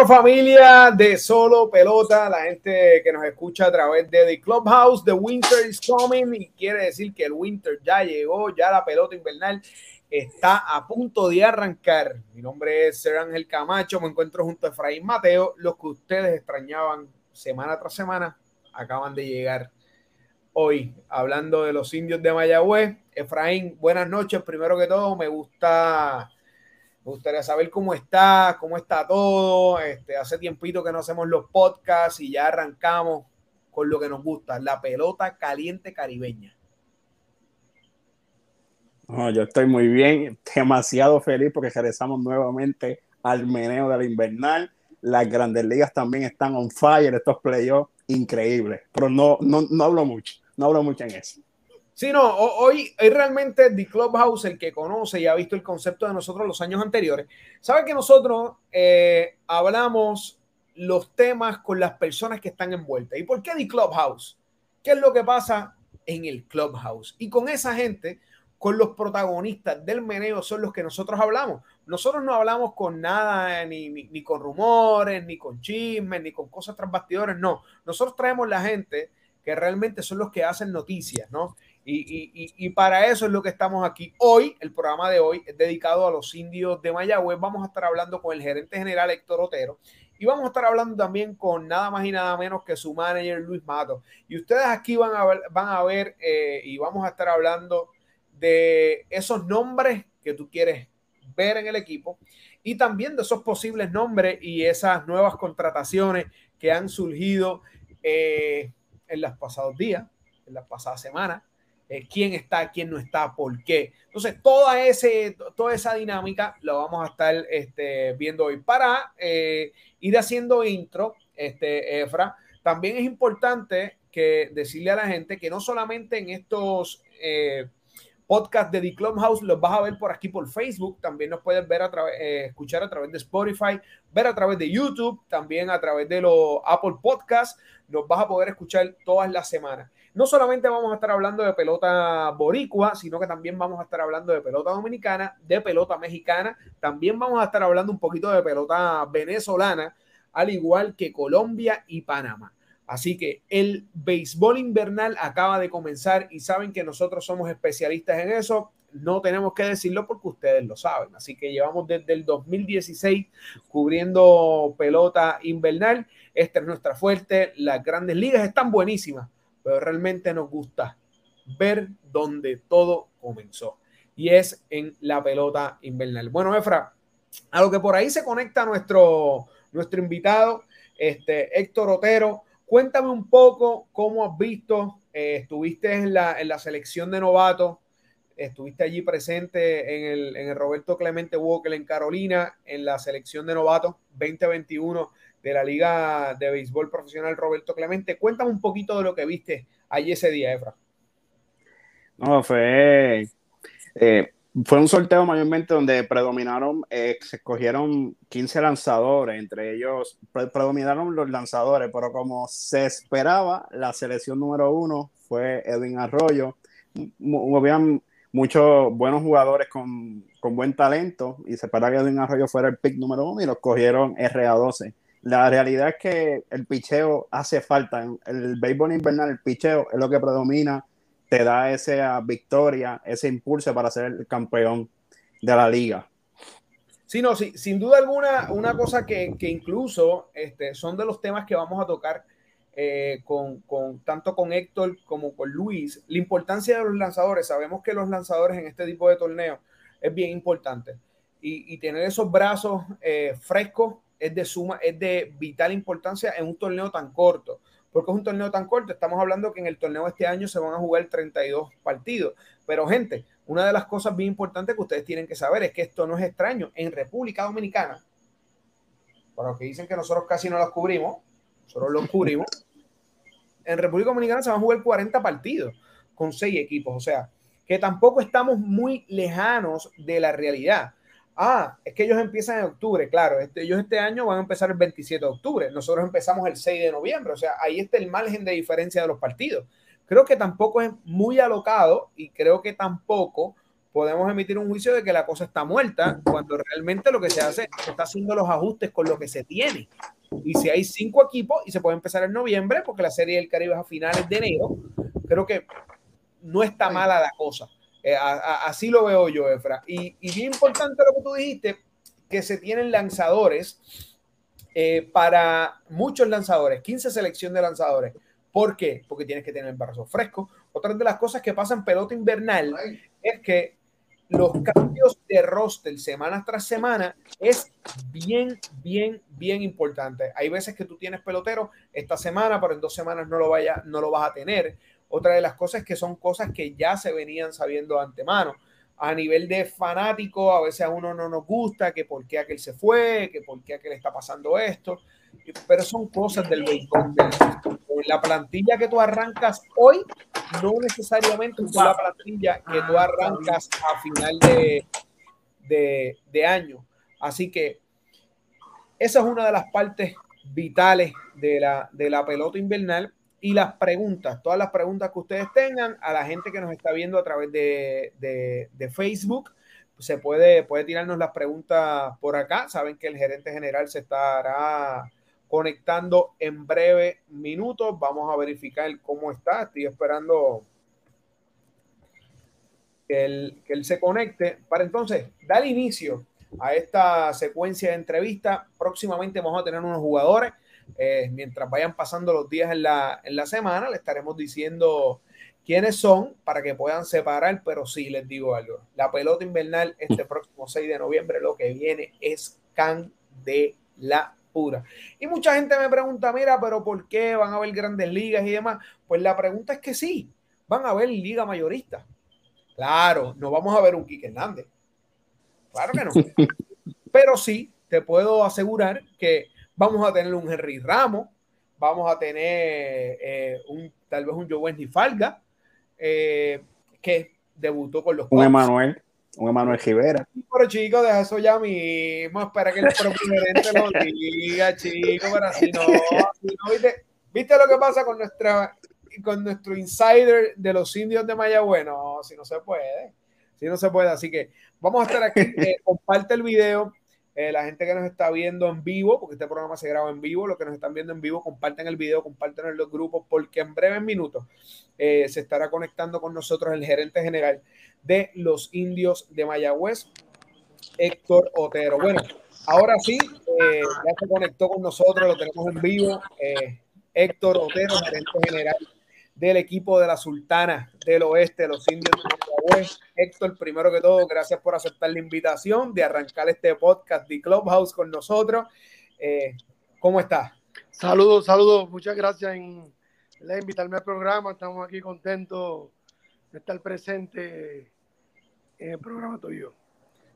Bueno, familia de Solo Pelota, la gente que nos escucha a través de The Clubhouse, The Winter is coming y quiere decir que el winter ya llegó, ya la pelota invernal está a punto de arrancar. Mi nombre es Ser Ángel Camacho, me encuentro junto a Efraín Mateo. Los que ustedes extrañaban semana tras semana acaban de llegar hoy, hablando de los indios de Mayagüez. Efraín, buenas noches. Primero que todo, me gusta, me gustaría saber cómo está, cómo está todo. Este, hace tiempito que no hacemos los podcasts y ya arrancamos con lo que nos gusta, la pelota caliente caribeña. yo estoy muy bien, demasiado feliz porque regresamos nuevamente al meneo de la invernal. Las grandes ligas también están on fire, estos playoffs increíbles, pero no, no, no hablo mucho, no hablo mucho en eso. Sí, no, hoy, hoy realmente The Clubhouse, el que conoce y ha visto el concepto de nosotros los años anteriores, sabe que nosotros eh, hablamos los temas con las personas que están envueltas. ¿Y por qué The Clubhouse? ¿Qué es lo que pasa en el Clubhouse? Y con esa gente con los protagonistas del meneo son los que nosotros hablamos. Nosotros no hablamos con nada, ni, ni, con rumores, ni con chismes, ni con cosas tras bastidores, no. Nosotros traemos la gente que realmente son los que hacen noticias, ¿no? Y, y, y, para eso es lo que estamos aquí. Hoy, el programa de hoy es dedicado a los indios de Mayagüez. Vamos a estar hablando con el gerente general Héctor Otero y vamos a estar hablando también con nada más y nada menos que su manager Luis Mato. Y ustedes aquí van a ver, van a ver eh, y vamos a estar hablando de esos nombres que tú quieres ver en el equipo y también de esos posibles nombres y esas nuevas contrataciones que han surgido eh, en los pasados días, en las pasadas semanas. Eh, quién está, quién no está, por qué. Entonces, toda, ese, toda esa dinámica la vamos a estar este, viendo hoy. Para eh, ir haciendo intro, este, Efra, también es importante que decirle a la gente que no solamente en estos podcast de The Clubhouse los vas a ver por aquí por Facebook, también nos puedes ver a través, eh, escuchar a través de Spotify, ver a través de YouTube, también a través de los Apple Podcasts, nos vas a poder escuchar todas las semanas. No solamente vamos a estar hablando de pelota boricua, sino que también vamos a estar hablando de pelota dominicana, de pelota mexicana, también vamos a estar hablando un poquito de pelota venezolana, al igual que Colombia y Panamá. Así que el béisbol invernal acaba de comenzar y saben que nosotros somos especialistas en eso. No tenemos que decirlo porque ustedes lo saben. Así que llevamos desde el 2016 cubriendo pelota invernal. Esta es nuestra fuerte. Las grandes ligas están buenísimas, pero realmente nos gusta ver dónde todo comenzó. Y es en la pelota invernal. Bueno, Efra, a lo que por ahí se conecta nuestro, nuestro invitado, este, Héctor Otero Cuéntame un poco cómo has visto, eh, estuviste en la, en la, selección de novatos, estuviste allí presente en el, en el Roberto Clemente Walker en Carolina, en la selección de novatos 2021 de la Liga de Béisbol Profesional Roberto Clemente. Cuéntame un poquito de lo que viste allí ese día, Efra. No, fue eh, fue un sorteo mayormente donde predominaron, eh, se escogieron 15 lanzadores, entre ellos predominaron los lanzadores, pero como se esperaba, la selección número uno fue Edwin Arroyo. Habían muchos buenos jugadores con, con, buen talento y se esperaba que Edwin Arroyo fuera el pick número uno y los cogieron RA12. La realidad es que el picheo hace falta. En el béisbol invernal, el picheo es lo que predomina te da esa victoria, ese impulso para ser el campeón de la liga. Sí, no, sí, sin duda alguna, una cosa que, que incluso este, son de los temas que vamos a tocar eh, con, con, tanto con Héctor como con Luis, la importancia de los lanzadores. Sabemos que los lanzadores en este tipo de torneo es bien importante y, y tener esos brazos eh, frescos es de suma, es de vital importancia en un torneo tan corto porque es un torneo tan corto. Estamos hablando que en el torneo este año se van a jugar 32 partidos. Pero gente, una de las cosas bien importantes que ustedes tienen que saber es que esto no es extraño. En República Dominicana, para los que dicen que nosotros casi no los cubrimos, nosotros los cubrimos. En República Dominicana se van a jugar 40 partidos con 6 equipos. O sea, que tampoco estamos muy lejanos de la realidad. Ah, es que ellos empiezan en octubre, claro. Este, ellos este año van a empezar el 27 de octubre. Nosotros empezamos el 6 de noviembre. O sea, ahí está el margen de diferencia de los partidos. Creo que tampoco es muy alocado y creo que tampoco podemos emitir un juicio de que la cosa está muerta, cuando realmente lo que se hace es está haciendo los ajustes con lo que se tiene. Y si hay cinco equipos y se puede empezar en noviembre, porque la Serie del Caribe es a finales de enero, creo que no está mala la cosa. Eh, así lo veo yo, Efra. Y, y, bien importante lo que tú dijiste, que se tienen lanzadores eh, para muchos lanzadores, 15 selección de lanzadores. ¿Por qué? Porque tienes que tener el brazo fresco. Otra de las cosas que pasa en pelota invernal es que los cambios de roster semana tras semana es bien, bien, bien importante. Hay veces que tú tienes pelotero esta semana, pero en dos semanas no lo, vaya, no lo vas a tener. Otra de las cosas que son cosas que ya se venían sabiendo de antemano. A nivel de fanático, a veces a uno no nos gusta que por qué aquel se fue, que por qué aquel está pasando esto, pero son cosas del béisbol. La plantilla que tú arrancas hoy no necesariamente es la plantilla que tú arrancas a final de, de, año. Así que esa es una de las partes vitales de la, de la pelota invernal y las preguntas, todas las preguntas que ustedes tengan a la gente que nos está viendo a través de, de, Facebook. Se puede, puede tirarnos las preguntas por acá. Saben que el gerente general se estará conectando en breve minutos. Vamos a verificar cómo está. Estoy esperando que él, que él se conecte para entonces dar inicio a esta secuencia de entrevistas. Próximamente vamos a tener unos jugadores eh, mientras vayan pasando los días en la, en la semana, le estaremos diciendo quiénes son para que puedan separar, pero sí les digo algo. La pelota invernal este próximo 6 de noviembre lo que viene es candela pura. Y mucha gente me pregunta, mira, pero ¿por qué van a haber grandes ligas y demás? Pues la pregunta es que sí, van a haber liga mayorista. Claro, no vamos a ver un Quique Hernández. Claro que no. Pero sí, te puedo asegurar que vamos a tener un Henry Ramos, vamos a tener eh, un, tal vez un Giovanni Falga, eh, que debutó con los Un Emanuel, un Emanuel Rivera. Pero chico, deja eso ya mismo, espera que el propio gerente lo diga, chico, pero así no, ¿viste? ¿viste? lo que pasa con nuestra con nuestro insider de los indios de Mayagüez? No, si no se puede, si no se puede, así que vamos a estar aquí, eh, comparte el video, eh, la gente que nos está viendo en vivo, porque este programa se graba en vivo, los que nos están viendo en vivo, comparten el video, comparten en los grupos, porque en breves minutos eh, se estará conectando con nosotros el gerente general de los indios de Mayagüez, Héctor Otero. Bueno, ahora sí, eh, ya se conectó con nosotros, lo tenemos en vivo. Héctor Otero, gerente general del equipo de la Sultana del Oeste, los indios de Mayagüez. Héctor, primero que todo, gracias por aceptar la invitación de arrancar este podcast de Clubhouse con nosotros. Eh, ¿Cómo estás? Saludos, saludos. Muchas gracias en, invitarme al programa. Estamos aquí contentos de estar presente en el programa tuyo.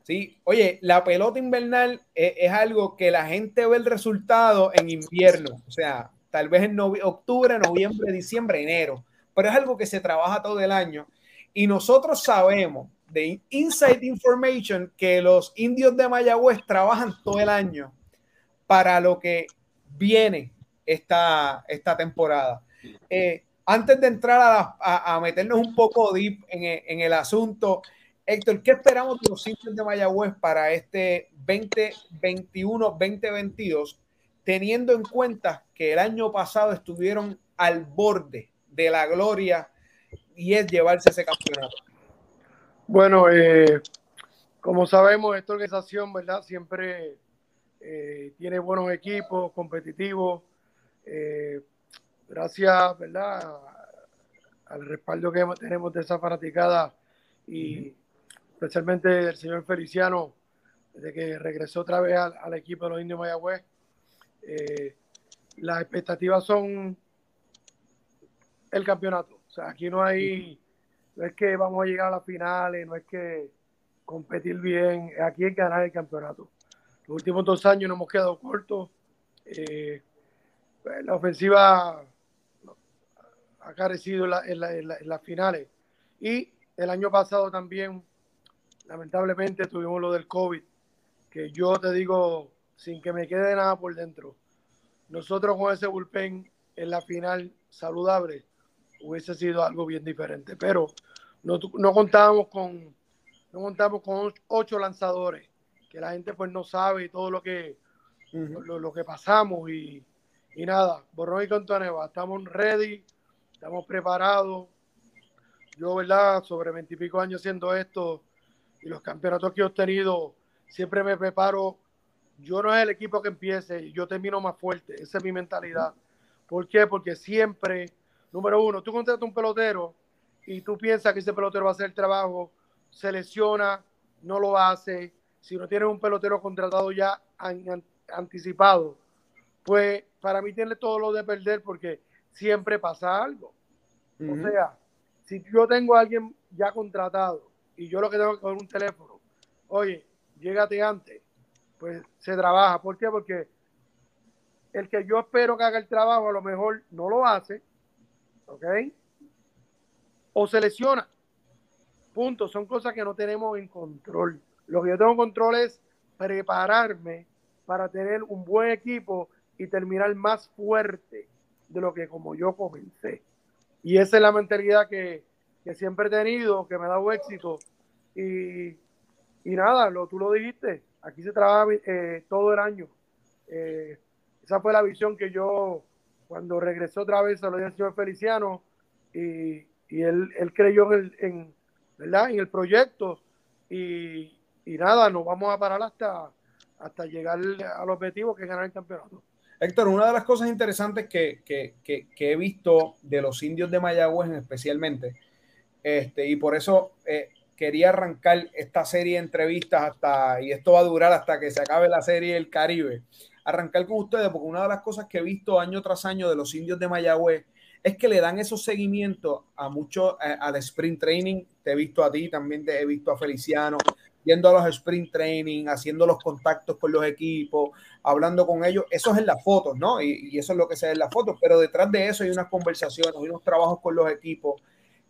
Sí, oye, la pelota invernal es, es, algo que la gente ve el resultado en invierno. O sea, tal vez en octubre, noviembre, diciembre, enero, pero es algo que se trabaja todo el año y nosotros sabemos de Inside Information que los indios de Mayagüez trabajan todo el año para lo que viene esta, esta temporada. Eh, antes de entrar a, meternos un poco deep en, en, el asunto, Héctor, ¿qué esperamos de los indios de Mayagüez para este 2021-2022 teniendo en cuenta que el año pasado estuvieron al borde de la gloria y es llevarse ese campeonato? Bueno, eh, como sabemos, esta organización, ¿verdad? Siempre eh, tiene buenos equipos, competitivos. Eh, gracias, ¿verdad? Al respaldo que tenemos de esa fanaticada y especialmente del señor Feliciano, desde que regresó otra vez al, al equipo de los Indios Mayagüez eh, las expectativas son el campeonato. O sea, aquí no hay, no es que vamos a llegar a las finales, no es que competir bien, aquí que ganar el campeonato. Los últimos dos años nos hemos quedado cortos. Eh, pues, la ofensiva ha carecido en, las finales. Y el año pasado también, lamentablemente, tuvimos lo del COVID, que yo te digo, sin que me quede nada por dentro. Nosotros con ese bullpen en la final saludable hubiese sido algo bien diferente, pero no, no contábamos con no contamos con ocho lanzadores, que la gente pues no sabe todo lo que, lo, que pasamos y, y nada, Borrón y Cantoneva, estamos ready, estamos preparados. Yo, ¿verdad? Sobre veintipico años haciendo esto y los campeonatos que he obtenido, siempre me preparo. Yo no es el equipo que empiece, yo termino más fuerte. Esa es mi mentalidad. ¿Por qué? Porque siempre, número uno, tú contratas un pelotero y tú piensas que ese pelotero va a hacer el trabajo, se lesiona, no lo hace. Si no tienes un pelotero contratado ya anticipado, pues para mí tiene todo lo de perder porque siempre pasa algo. O sea, si yo tengo a alguien ya contratado y yo lo que tengo que coger un teléfono, oye, llégate antes, pues se trabaja. ¿Por qué? Porque el que yo espero que haga el trabajo a lo mejor no lo hace, ¿ok? O se lesiona. Punto. Son cosas que no tenemos en control. Lo que yo tengo en control es prepararme para tener un buen equipo y terminar más fuerte de lo que como yo comencé. Y esa es la mentalidad que, siempre he tenido, que me ha dado éxito. Y, y nada, lo, tú lo dijiste, aquí se trabaja eh, todo el año. Eh, esa fue la visión que yo, cuando regresé otra vez a la señor Feliciano, y, y él, él, creyó en el, en, ¿verdad? en el proyecto. Y, y, nada, nos vamos a parar hasta, hasta llegar al objetivo que es ganar el campeonato. Héctor, una de las cosas interesantes que, que, que, que he visto de los indios de Mayagüez especialmente, este, y por eso eh, quería arrancar esta serie de entrevistas hasta, y esto va a durar hasta que se acabe la serie del Caribe, arrancar con ustedes, porque una de las cosas que he visto año tras año de los indios de Mayagüez es que le dan esos seguimientos a mucho eh, al sprint training. Te he visto a ti, también te he visto a Feliciano, yendo a los sprint training, haciendo los contactos con los equipos, hablando con ellos. Eso es en las fotos, ¿no? Y, eso es lo que se ve en las fotos, pero detrás de eso hay unas conversaciones, hay unos trabajos con los equipos.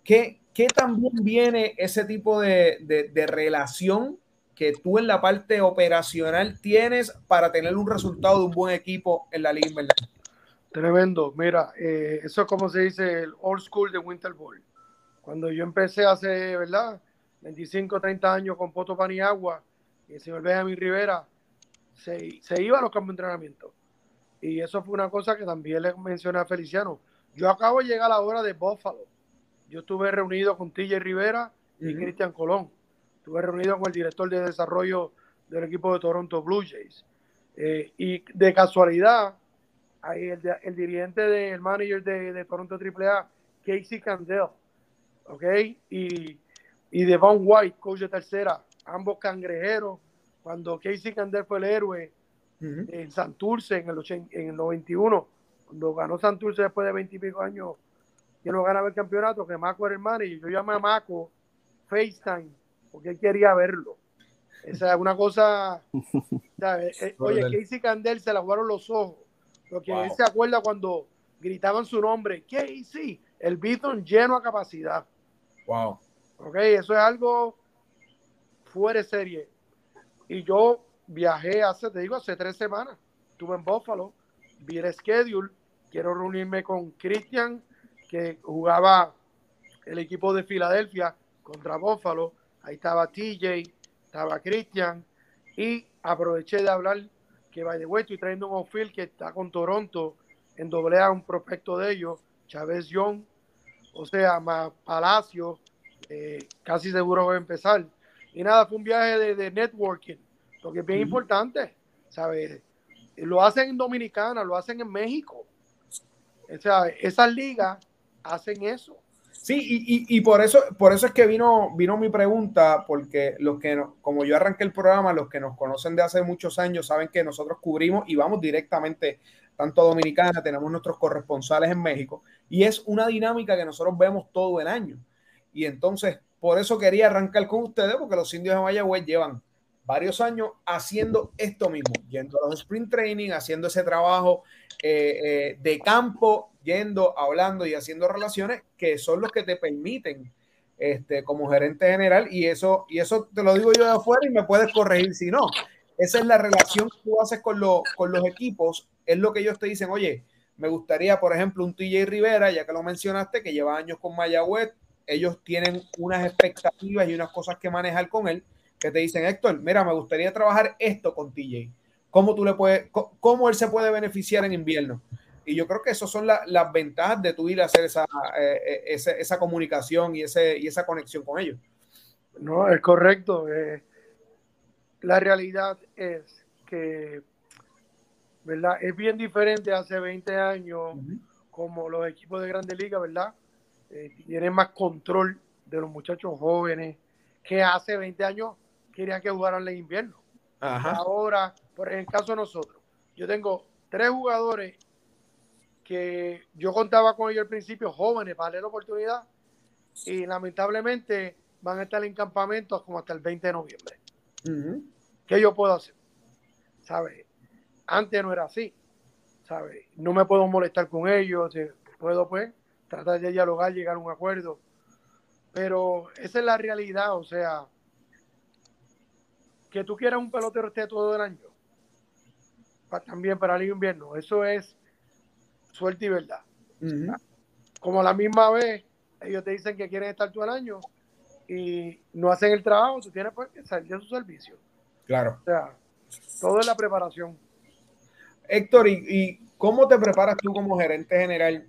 ¿Qué, qué también viene ese tipo de, de relación que tú en la parte operacional tienes para tener un resultado de un buen equipo en la liga ¿verdad? Tremendo. Mira, eh, eso es como se dice el old school de Winter Ball. Cuando yo empecé hace, ¿verdad? 25, 30 años con Poto Paniagua y el señor Benjamin Rivera, se, se iba a los campos de entrenamiento. Y eso fue una cosa que también le mencioné a Feliciano. Yo acabo de llegar a la hora de Buffalo. Yo estuve reunido con TJ Rivera y Cristian Colón. Estuve reunido con el director de desarrollo del equipo de Toronto Blue Jays. Eh, y de casualidad, ahí el, el dirigente del manager de, de, Toronto AAA, Casey Candel, ¿ok? Y, y Devon White, coach de tercera, ambos cangrejeros. Cuando Casey Candel fue el héroe en Santurce en el, en el 91, cuando ganó Santurce después de 20 y pico años, que no ganaba el campeonato, que Maco era el manager. Yo llamé a Maco FaceTime porque él quería verlo. Esa es una cosa. Eh, oye, Casey Candel se la jugaron los ojos. Porque él se acuerda cuando gritaban su nombre, Casey, el Beaton lleno a capacidad. Wow. Ok, eso es algo fuera de serie. Y yo viajé hace, te digo, hace tres semanas. Estuve en Buffalo, vi el schedule. Quiero reunirme con Christian, que jugaba el equipo de Filadelfia contra Buffalo Ahí estaba TJ, estaba Christian y aproveché de hablar que by the way estoy trayendo un outfield que está con Toronto en doble A, un prospecto de ellos, Chávez Young, o sea, más Palacio, eh, casi seguro va a empezar. Y nada, fue un viaje de, networking, lo que es bien importante, ¿sabes? Lo hacen en Dominicana, lo hacen en México. O sea, esas ligas hacen eso. Sí, y, y, por eso, por eso es que vino, vino mi pregunta, porque los que, como yo arranqué el programa, los que nos conocen de hace muchos años saben que nosotros cubrimos y vamos directamente tanto a Dominicana, tenemos nuestros corresponsales en México, y es una dinámica que nosotros vemos todo el año. Y entonces, por eso quería arrancar con ustedes, porque los indios de Mayagüez llevan varios años haciendo esto mismo, yendo a los sprint training, haciendo ese trabajo eh, eh, de campo, yendo, hablando y haciendo relaciones que son los que te permiten este, como gerente general y eso, y eso te lo digo yo de afuera y me puedes corregir si no. Esa es la relación que tú haces con, con los equipos, es lo que ellos te dicen, oye, me gustaría, por ejemplo, un TJ Rivera, ya que lo mencionaste, que lleva años con Mayagüez, ellos tienen unas expectativas y unas cosas que manejar con él que te dicen, Héctor, mira, me gustaría trabajar esto con TJ. ¿Cómo tú le puedes, cómo él se puede beneficiar en invierno? Y yo creo que esas son las ventajas de tú ir a hacer esa, eh, eh, esa, comunicación y, ese, y esa conexión con ellos. No, es correcto. Eh, la realidad es que, ¿verdad? Es bien diferente hace 20 años, como los equipos de Grandes Ligas, ¿verdad? tienen más control de los muchachos jóvenes que hace 20 años querían que jugaran en invierno. Ahora, por el caso de nosotros, yo tengo tres jugadores que yo contaba con ellos al principio, jóvenes, para darle la oportunidad, y lamentablemente van a estar en campamentos como hasta el 20 de noviembre. ¿Qué yo puedo hacer? ¿Sabes? Antes no era así. ¿Sabes? No me puedo molestar con ellos, puedo pues tratar de dialogar, llegar a un acuerdo. Pero esa es la realidad, o sea, que tú quieras un pelotero esté todo el año, también para el invierno, eso es suerte y verdad. Como a la misma vez, ellos te dicen que quieren estar todo el año y no hacen el trabajo, tú tienes pues, que salir de su servicio. Claro. O sea, todo es la preparación. Héctor, ¿y, cómo te preparas tú como gerente general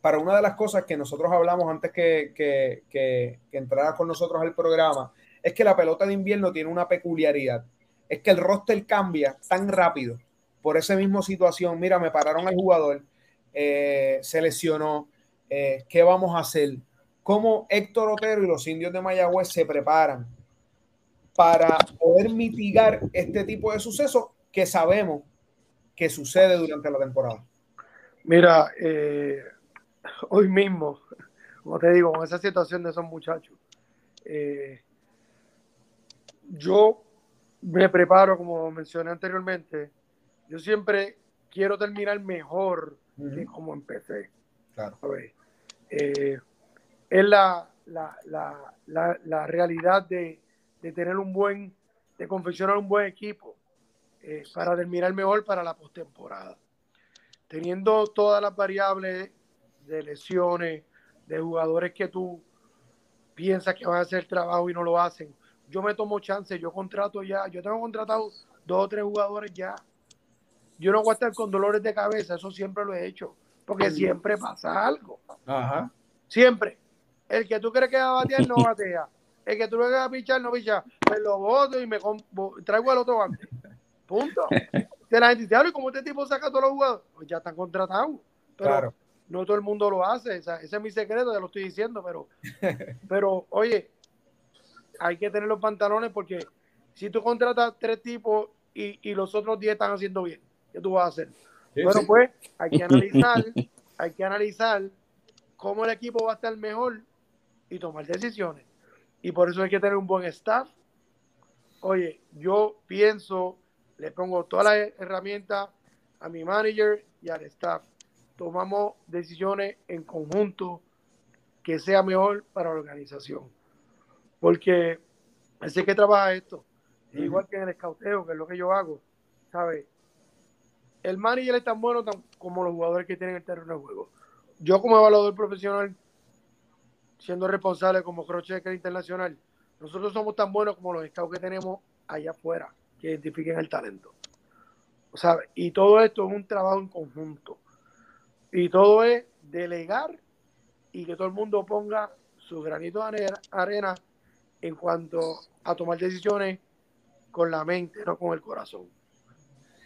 para una de las cosas que nosotros hablamos antes que, que, que, que entrara con nosotros al programa? es que la pelota de invierno tiene una peculiaridad. Es que el roster cambia tan rápido por esa misma situación. Mira, me pararon al jugador, eh, se lesionó. Eh, ¿Qué vamos a hacer? ¿Cómo Héctor Otero y los indios de Mayagüez se preparan para poder mitigar este tipo de sucesos que sabemos que sucede durante la temporada? Mira, eh, hoy mismo, como te digo, con esa situación de esos muchachos, eh, yo me preparo, como mencioné anteriormente, yo siempre quiero terminar mejor que como empecé. Claro. Eh, es la, la, realidad de, tener un buen, de confeccionar un buen equipo eh, para terminar mejor para la postemporada. Teniendo todas las variables de lesiones, de jugadores que tú piensas que van a hacer el trabajo y no lo hacen, yo me tomo chance, yo contrato ya, yo tengo contratado dos o tres jugadores ya. Yo no voy a estar con dolores de cabeza, eso siempre lo he hecho, porque siempre pasa algo. Ajá. Siempre. El que tú crees que va a batear, no batea. El que tú crees que va a pichar, no picha. Me lo voto y me traigo al otro antes. Punto. De la gente dice, ¿y cómo este tipo saca a todos los jugadores? Pues ya están contratados. Pero claro. no todo el mundo lo hace. ese es mi secreto, ya lo estoy diciendo, pero, pero oye, hay que tener los pantalones porque si tú contratas tres tipos y, los otros diez están haciendo bien, ¿qué tú vas a hacer? bueno, pues hay que analizar, hay que analizar cómo el equipo va a estar mejor y tomar decisiones. Y por eso hay que tener un buen staff. Oye, yo pienso, le pongo todas las herramientas a mi manager y al staff. Tomamos decisiones en conjunto que sea mejor para la organización. Porque así que trabaja esto. Igual que en el escauteo, que es lo que yo hago, ¿sabes? El manager es tan bueno como los jugadores que tienen el terreno de juego. Yo como evaluador profesional, siendo responsable como crochet internacional, nosotros somos tan buenos como los scouts que tenemos allá afuera, que identifiquen el talento. ¿Sabes? Y todo esto es un trabajo en conjunto. Y todo es delegar y que todo el mundo ponga su granito de arena en cuanto a tomar decisiones con la mente, no con el corazón.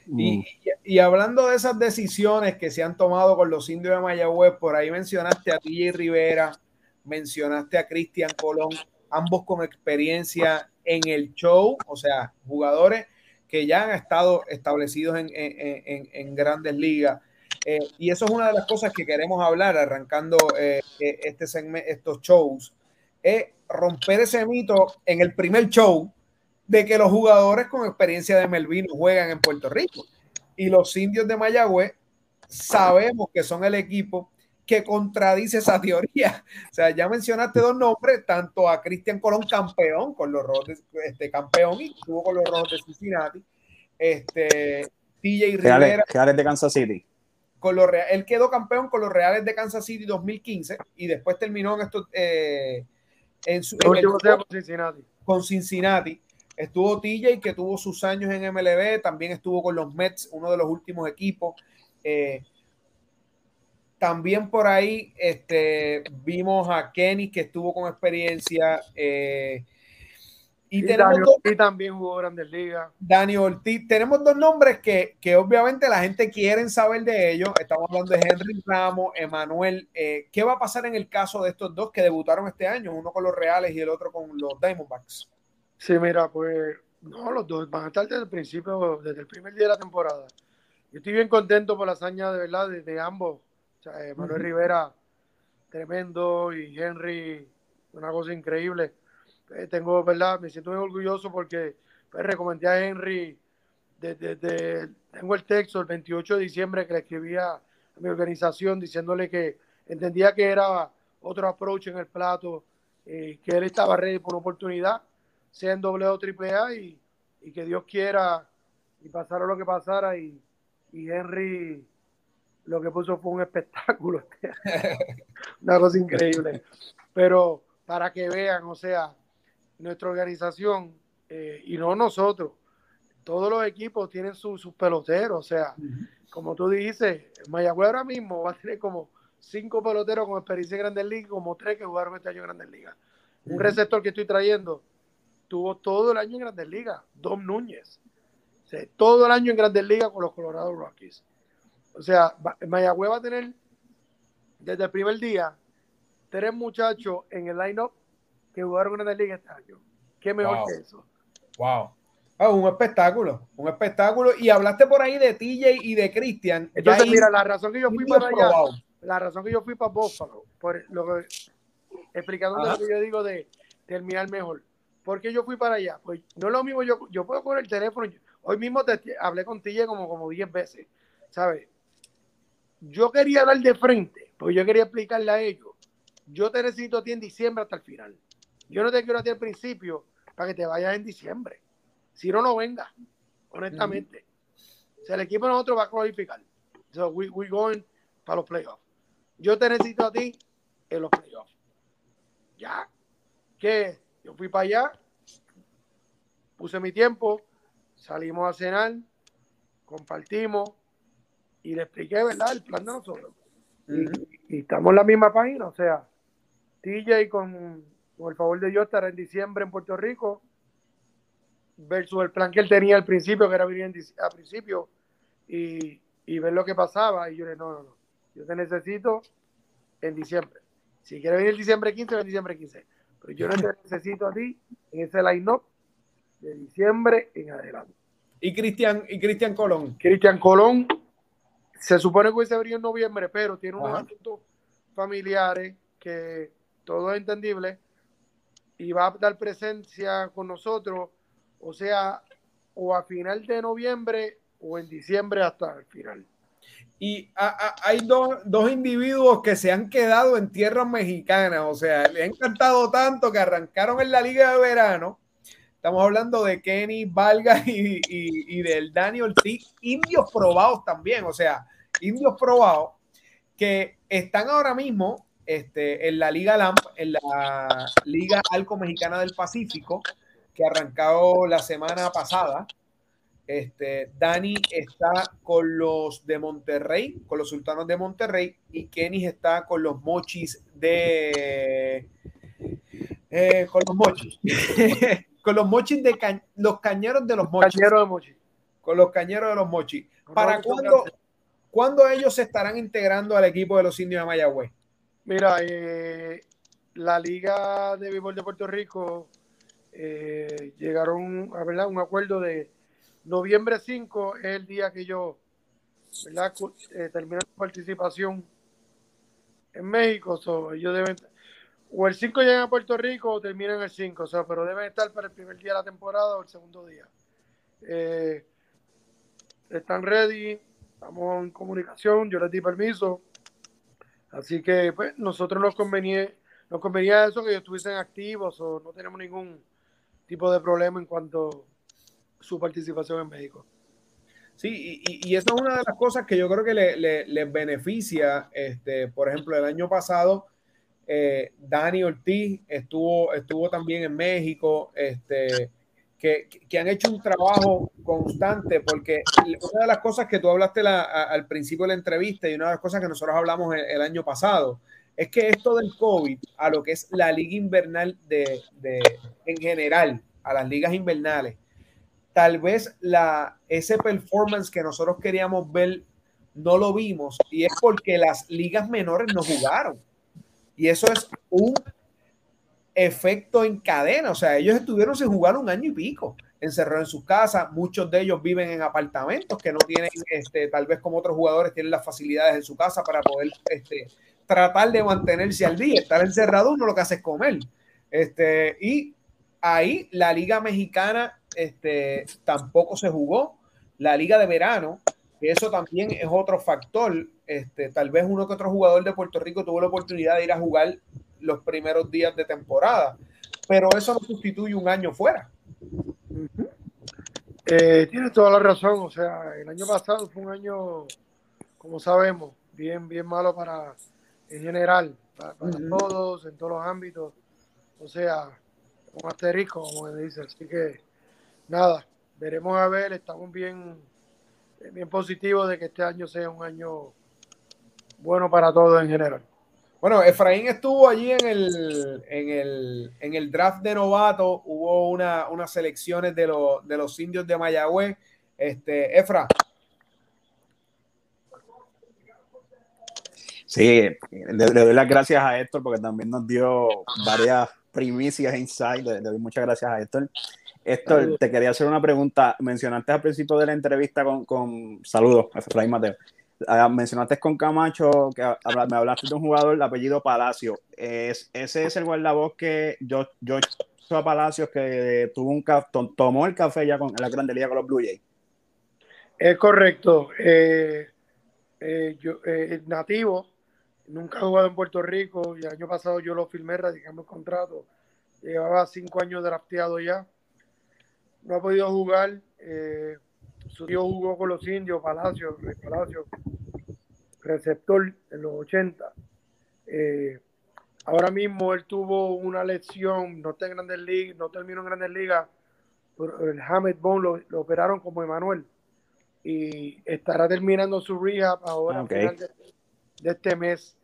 Y, y, hablando de esas decisiones que se han tomado con los indios de Mayagüez, por ahí mencionaste a TJ Rivera, mencionaste a Cristian Colón, ambos con experiencia en el show, o sea, jugadores que ya han estado establecidos en, en, en grandes ligas. Eh, y eso es una de las cosas que queremos hablar arrancando eh, eh, este segmento, estos shows es romper ese mito en el primer show de que los jugadores con experiencia de Melvino juegan en Puerto Rico. Y los indios de Mayagüez sabemos que son el equipo que contradice esa teoría. O sea, ya mencionaste dos nombres, tanto a Cristian Colón, campeón con los rojos de, este campeón y estuvo con los rojos de Cincinnati, este TJ Rivera. de Kansas City. con los él quedó campeón con los Reales de Kansas City 2015 y después terminó en estos eh, en su en el, con Cincinnati. Con Cincinnati. Estuvo TJ que tuvo sus años en MLB, también estuvo con los Mets, uno de los últimos equipos. Eh, también por ahí este, vimos a Kenny que estuvo con experiencia. Eh, y, Dani Ortiz también jugó Grandes Ligas. Dani Ortiz. Tenemos dos nombres que, que, obviamente la gente quiere saber de ellos. Estamos hablando de Henry Ramos, Emanuel. Eh, ¿Qué va a pasar en el caso de estos dos que debutaron este año? Uno con los Reales y el otro con los Diamondbacks. Sí, mira, pues no, los dos van a estar desde el principio, desde el primer día de la temporada. Yo estoy bien contento por la hazaña de verdad de, ambos. Manuel Rivera, tremendo, y Henry, una cosa increíble. Eh, tengo, ¿verdad? Me siento muy orgulloso porque pues, recomendé a Henry desde, tengo el texto el 28 de diciembre que le escribía a mi organización diciéndole que entendía que era otro approach en el plato, eh, que él estaba ready por una oportunidad, sea en doble o triple A y, y que Dios quiera y pasara lo que pasara y, y Henry lo que puso fue un espectáculo, una cosa increíble. Pero para que vean, o sea, nuestra organización, eh, y no nosotros, todos los equipos tienen sus peloteros, o sea, como tú dices, Mayagüez ahora mismo va a tener como cinco peloteros con experiencia en Grandes Ligas, como tres que jugaron este año en Grandes Ligas. Un receptor que estoy trayendo tuvo todo el año en Grandes Ligas, Dom Núñez. todo el año en Grandes Ligas con los Colorado Rockies. O sea, Mayagüez va a tener desde el primer día tres muchachos en el line-up que jugaron en la liga este año. Qué mejor que eso. Wow. Ah, un espectáculo, un espectáculo. Y hablaste por ahí de TJ y de Cristian. Entonces, mira, la razón que yo fui para allá, la razón que yo fui para Buffalo, por lo que, explicando lo que yo digo de terminar mejor. ¿Por qué yo fui para allá? Pues no es lo mismo, yo, yo puedo poner el teléfono. Hoy mismo te, hablé con TJ como, como 10 veces, ¿sabes? Yo quería dar de frente, porque yo quería explicarle a ellos. Yo te necesito a ti en diciembre hasta el final. Yo no te quiero a ti al principio para que te vayas en diciembre. Si no, no venga, honestamente. O sea, el equipo de nosotros va a cualificar. So we, we going para los playoffs. Yo te necesito a ti en los playoffs. Ya. Que yo fui para allá, puse mi tiempo, salimos a cenar, compartimos y le expliqué, ¿verdad?, el plan de nosotros. y, y, estamos en la misma página, o sea, TJ con con el favor de Dios, estará en diciembre en Puerto Rico, versus el plan que él tenía al principio, que era venir a principio y, ver lo que pasaba. Y yo le dije, no, no, no, yo te necesito en diciembre. Si quieres venir el diciembre 15, ven diciembre 15. Pero yo no te necesito a ti en ese line-up de diciembre en adelante. ¿Y Cristian y Cristian Colón? Cristian Colón se supone que hubiese venido en noviembre, pero tiene unos asuntos familiares que todo es entendible y va a dar presencia con nosotros, o sea, o a final de noviembre o en diciembre hasta el final. Y hay dos, dos, individuos que se han quedado en tierras mexicanas, o sea, les ha encantado tanto que arrancaron en la liga de verano. Estamos hablando de Kenny Valga y, y, del Dani Ortiz, indios probados también, o sea, indios probados que están ahora mismo este, en la Liga LAMP, en la Liga Alco Mexicana del Pacífico, que arrancó la semana pasada. Este, Dani está con los de Monterrey, con los sultanos de Monterrey, y Kenny está con los mochis de. Eh, con los mochis. con los mochis de los cañeros de los mochis. Con los cañeros de los mochis. ¿Para cuándo, cuándo ellos se estarán integrando al equipo de los indios de Mayagüez? Mira, eh, la Liga de Béisbol de Puerto Rico eh, llegaron a un acuerdo de noviembre 5 es el día que yo. Eh, terminan su participación en México. ellos deben, o el 5 llegan a Puerto Rico o terminan el 5, o pero deben estar para el primer día de la temporada o el segundo día. Eh, están ready, estamos en comunicación, yo les di permiso Así que pues nosotros nos convenía, nos convenía eso que ellos estuviesen activos o no tenemos ningún tipo de problema en cuanto su participación en México. Sí, y, y, esa es una de las cosas que yo creo que les le, beneficia. Este, por ejemplo, el año pasado, eh, Dani Ortiz estuvo, estuvo también en México, este, que, que, han hecho un trabajo constante, porque una de las cosas que tú hablaste la, al principio de la entrevista y una de las cosas que nosotros hablamos el, año pasado, es que esto del COVID, a lo que es la liga invernal de, de en general, a las ligas invernales, tal vez la, ese performance que nosotros queríamos ver no lo vimos y es porque las ligas menores no jugaron. Y eso es un efecto en cadena. O sea, ellos estuvieron sin jugar un año y pico, encerrados en sus casas. Muchos de ellos viven en apartamentos que no tienen, este, tal vez como otros jugadores, tienen las facilidades en su casa para poder este, tratar de mantenerse al día. Estar encerrado uno lo que hace es comer. Este, y ahí la Liga Mexicana este, tampoco se jugó. La liga de verano, que eso también es otro factor. Este, tal vez uno que otro jugador de Puerto Rico tuvo la oportunidad de ir a jugar los primeros días de temporada, pero eso no sustituye un año fuera. Eh, tienes toda la razón, o sea, el año pasado fue un año, como sabemos, bien, bien malo para, en general, para, todos, en todos los ámbitos, o sea, un asterisco, como me dice, así que nada, veremos a ver, estamos bien, bien positivos de que este año sea un año bueno para todos en general. Bueno, Efraín estuvo allí en el, en el, en el draft de novato, hubo una, unas selecciones de, de los indios de Mayagüez. Este, Efra. Sí, le, doy las gracias a Héctor porque también nos dio varias primicias inside. Le, le doy muchas gracias a Héctor. Héctor, te quería hacer una pregunta. Mencionaste al principio de la entrevista con, con saludos, Efraín Mateo. Ah, mencionaste con Camacho que me hablaste de un jugador de apellido Palacio. Es, ese es el guardavoz que yo, yo a Palacios que tuvo un tomó el café ya con la Grande Liga con los Blue Jays. Es correcto. Eh, eh, yo, eh, nativo, nunca ha jugado en Puerto Rico y el año pasado yo lo firmé, radicamos el contrato. Llevaba cinco años drafteado ya no ha podido jugar. Eh, su tío jugó con los indios, Palacio, Palacio, receptor en los 80. Eh, ahora mismo él tuvo una lesión, no está en Grandes Ligas, no terminó en Grandes Ligas, el Hamed Bone lo, operaron como Emanuel y estará terminando su rehab ahora a final de, este mes.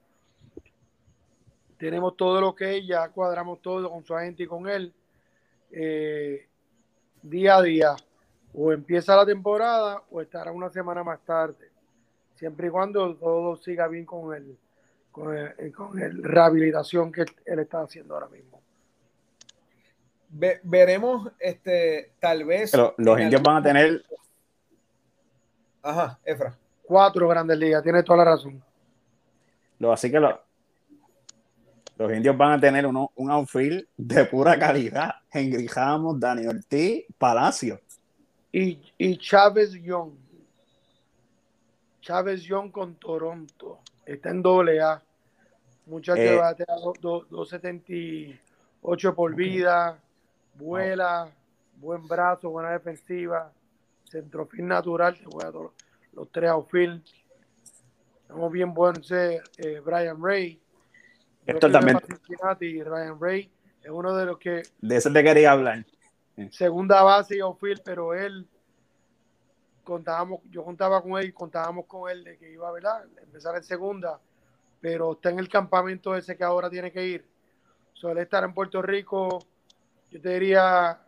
Tenemos todo lo que ya cuadramos todo con su agente y con él. Eh, día a día. O empieza la temporada o estará una semana más tarde. Siempre y cuando todo siga bien con el, con el, con el rehabilitación que él está haciendo ahora mismo. veremos, este, tal vez. Pero los indios van a tener. Ajá, Efra. Cuatro grandes ligas, tiene toda la razón. Lo, así que lo, los indios van a tener uno, un outfield de pura calidad. Henry Ramos, Daniel Ortiz, Palacio. Y, y Chávez Young. Chávez Young con Toronto. Está en doble A. Muchacho eh, batea 278 por vida. Vuela. Buen brazo, buena defensiva. Centrofil natural. Te a los tres outfield. Estamos bien buenos. Eh, Brian Ray esto también. Ryan Ray es uno de los que. De eso te quería hablar. Segunda base y outfield, pero él contábamos, yo contaba con él y contábamos con él de que iba a empezar en segunda, pero está en el campamento ese que ahora tiene que ir. Suele estar en Puerto Rico, yo te diría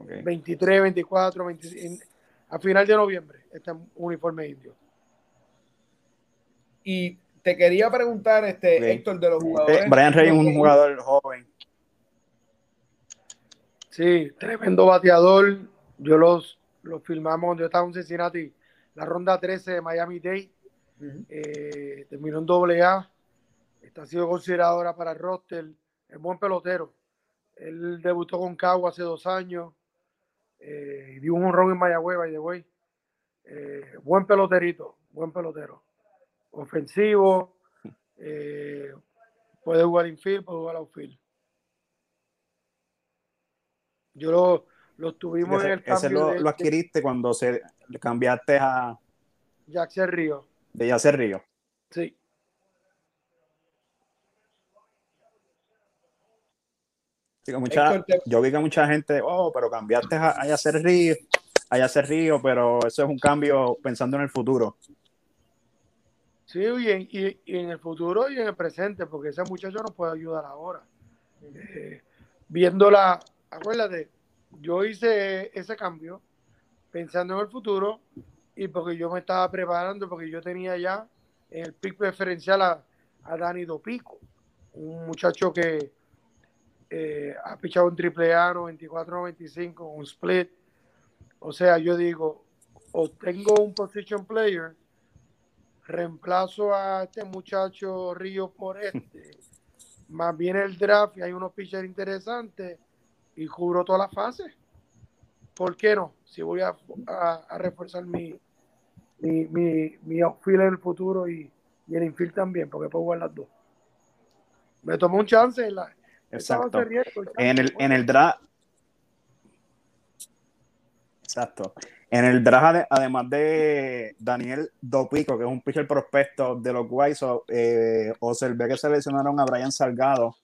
23, 24, 25, a final de noviembre, está en uniforme indio. Y te quería preguntar, este, Héctor, de los jugadores. Eh, Brian Rey es un jugador joven. Sí, tremendo bateador. Yo los, los filmamos cuando yo estaba en Cincinnati, la ronda 13 de Miami Day. Eh, terminó en doble A. Está sido considerado ahora para el roster. Es buen pelotero. Él debutó con Cagua hace dos años. Eh, dio un honrón en Mayagüez, by the way. buen peloterito, buen pelotero ofensivo, eh, puede jugar infield, puede jugar outfield. Yo lo, Lo tuvimos ese, en el cambio ese lo, de, lo adquiriste cuando se cambiaste a Jackson Río. de Yacer Río. Sí. Mucha- yo vi que mucha gente, oh, pero cambiaste a, a Yacer Río, a Yacer Río, pero eso es un cambio pensando en el futuro. Sí, y en, y- en el futuro y en el presente, porque ese muchacho nos puede ayudar ahora. Eh, viéndola, acuérdate, yo hice ese cambio pensando en el futuro y porque yo me estaba preparando, porque yo tenía ya el pick preferencial a, a Dani Dopico, un muchacho que eh, ha pichado un triple A 94-95, un split. O sea, yo digo, o tengo un position player reemplazo a este muchacho Río por este, más bien el draft y hay unos pitchers interesantes y cubro todas las fases. ¿Por qué no? Si voy a, a, a reforzar mi, mi, mi, mi outfield en el futuro y, y el infield también, porque puedo jugar las dos. Me tomé un chance en la. Exacto. riesgo, En el, en el draft. Exacto. En el draft, ade- además de Daniel Dopico, que es un pitcher prospecto de los White Sox, eh, observé que seleccionaron a Brian Salgado,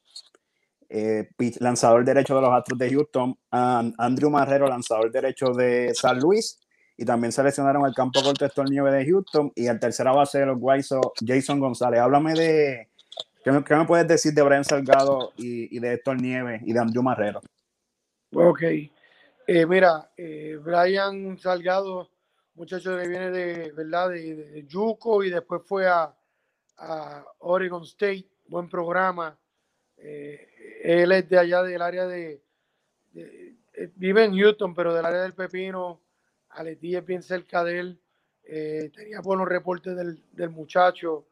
eh, lanzador derecho de los Astros de Houston, a Andrew Marrero, lanzador derecho de San Luis, y también seleccionaron al campo corto Nieve de Houston y al tercera base de los White Sox, Jason González. Háblame de, ¿qué me, puedes decir de Brian Salgado y, y de Héctor Nieves y de Andrew Marrero? Ok. Eh, mira, eh, Brian Salgado, muchacho que viene de, ¿verdad? De, de- Yuco y después fue a, Oregon State, buen programa. Eh, él es de allá del área de, eh, vive en Houston, pero del área del Pepino. Aletí es bien cerca de él. Eh, tenía buenos reportes del, del muchacho.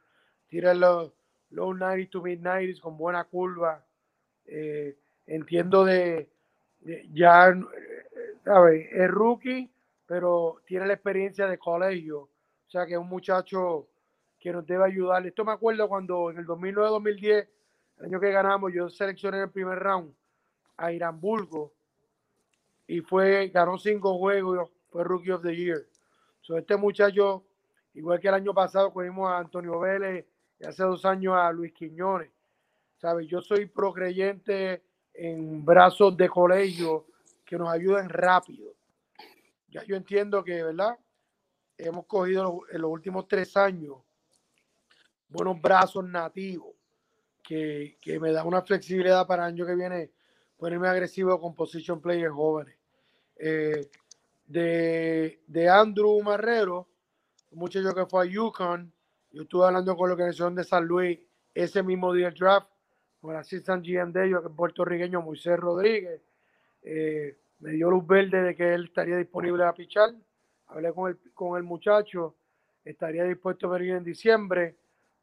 Tira los low 90 to mid 90 con buena curva. Entiendo de- ya, eh, ¿sabes? Es rookie, pero tiene la experiencia de colegio. O sea que es un muchacho que nos debe ayudar. Esto me acuerdo cuando en el 2009-2010, el año que ganamos, yo seleccioné en el primer round a Iramburgo y fue, ganó cinco juegos, fue Rookie of the Year. So, este muchacho, igual que el año pasado, cogimos a Antonio Vélez y hace dos años a Luis Quiñones. ¿Sabes? Yo soy pro creyente en brazos de colegio que nos ayuden rápido. Ya yo entiendo que, ¿verdad? Hemos cogido en los últimos tres años buenos brazos nativos que, que me da una flexibilidad para el año que viene ponerme agresivo con position players jóvenes. Eh, de, de Andrew Marrero, muchacho que fue a Yukon, yo estuve hablando con la organización de San Luis ese mismo día del draft, con el assistant GM de ellos, que es puertorriqueño Moisés Rodríguez. Eh, me dio luz verde de que él estaría disponible a pichar. Hablé con el, con el muchacho, estaría dispuesto a venir en diciembre.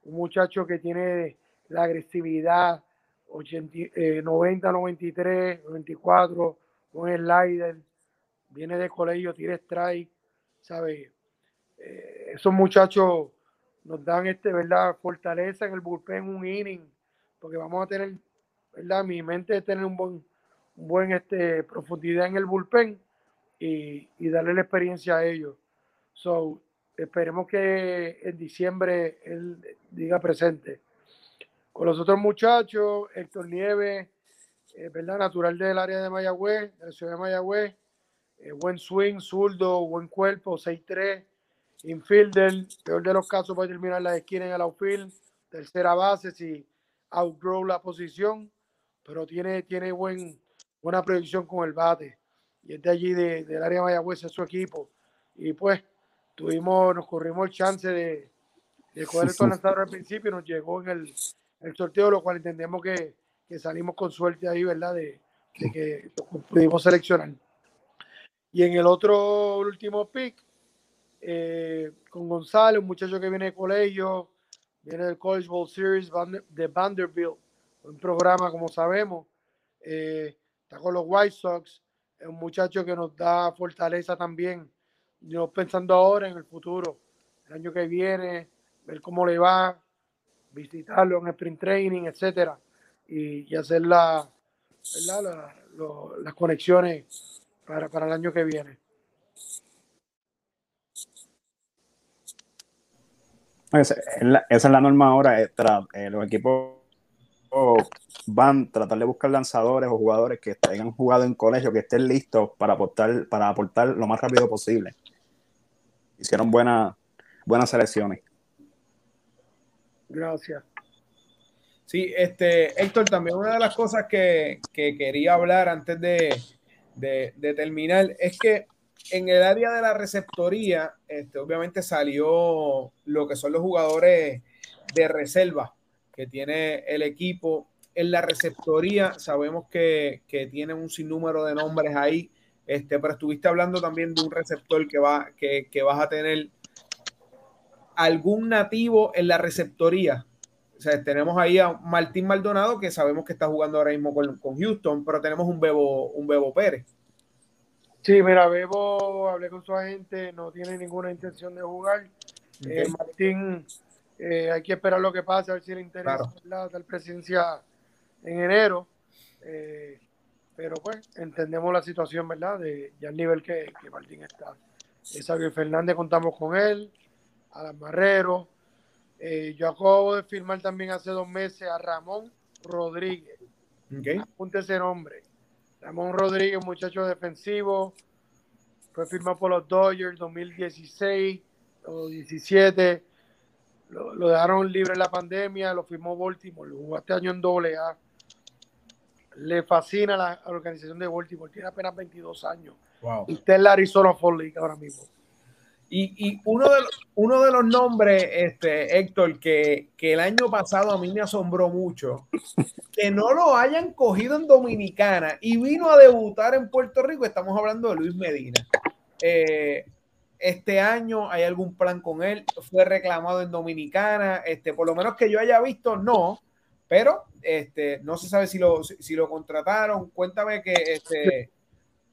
Un muchacho que tiene la agresividad, 80, eh, 90, 93, 94, con el slider, viene de colegio, tira strike, ¿sabes? Eh, esos muchachos nos dan este, ¿verdad? Fortaleza en el bullpen, un inning, porque vamos a tener, ¿verdad? Mi mente es tener un buen, un buen este, profundidad en el bullpen y, y darle la experiencia a ellos. So, esperemos que en diciembre él diga presente. Con los otros muchachos, Héctor Nieves, eh, ¿verdad? Natural del área de Mayagüez, de la ciudad de Mayagüez, eh, buen swing, zurdo, buen cuerpo, 6'3", infielder, peor de los casos puede terminar la esquina en el outfield, tercera base si outgrow la posición, pero tiene, tiene buen, buena proyección con el bate. Y es de allí, de- del área de Mayagüez, es su equipo. Y pues, tuvimos, nos corrimos el chance de, de coger estos lanzadores al principio nos llegó en el, el sorteo, lo cual entendemos que, que salimos con suerte ahí, ¿verdad? De, de que pudimos seleccionar. Y en el otro el último pick, eh, con González, un muchacho que viene de colegio, viene del College World Series de Vanderbilt, un programa, como sabemos, eh, está con los White Sox, es un muchacho que nos da fortaleza también, yo pensando ahora en el futuro, el año que viene, ver cómo le va, visitarlo en sprint training, etcétera, y, y hacer la. La- las conexiones para, para el año que viene. Esa es la, norma ahora. eh, eh, los equipos van a tratar de buscar lanzadores o jugadores que hayan jugado en colegio, que estén listos para aportar, para aportar lo más rápido posible. Hicieron buenas buenas selecciones. Gracias. Sí, este, Héctor, también una de las cosas que, que quería hablar antes de- de terminar es que en el área de la receptoría, este, obviamente salió lo que son los jugadores de reserva que tiene el equipo. En la receptoría sabemos que, que tiene un sinnúmero de nombres ahí, este, pero estuviste hablando también de un receptor que, va, que, que vas a tener algún nativo en la receptoría. O sea, tenemos ahí a Martín Maldonado, que sabemos que está jugando ahora mismo con, con Houston, pero tenemos un Bebo, un Bebo Pérez. Sí, mira, Bebo, hablé con su agente, no tiene ninguna intención de jugar. Eh. Martín, eh, hay que esperar lo que pase, a ver si le interesa Claro. ¿verdad? dar presencia en enero. Eh, pero pues entendemos la situación, ¿verdad? De ya el nivel que, que Martín está. Eh, Xavier Fernández contamos con él, Alan Marrero. Eh, yo acabo de firmar también hace dos meses a Ramón Rodríguez. Ok. Apunte ese nombre. Ramón Rodríguez, muchacho defensivo. Fue firmado por los Dodgers 2016 o 17. Lo, lo dejaron libre en la pandemia, lo firmó Baltimore. Lo jugó este año en doble A. Le fascina la organización de Baltimore. Tiene apenas 22 años. Wow. Y está en la Arizona Fall League ahora mismo. Y, uno, de los, nombres, este, Héctor, que, el año pasado a mí me asombró mucho, que no lo hayan cogido en Dominicana y vino a debutar en Puerto Rico, estamos hablando de Luis Medina. Eh, este año hay algún plan con él, fue reclamado en Dominicana, este, por lo menos que yo haya visto, no, pero este, no se sabe si lo, si, si lo contrataron. Cuéntame que este,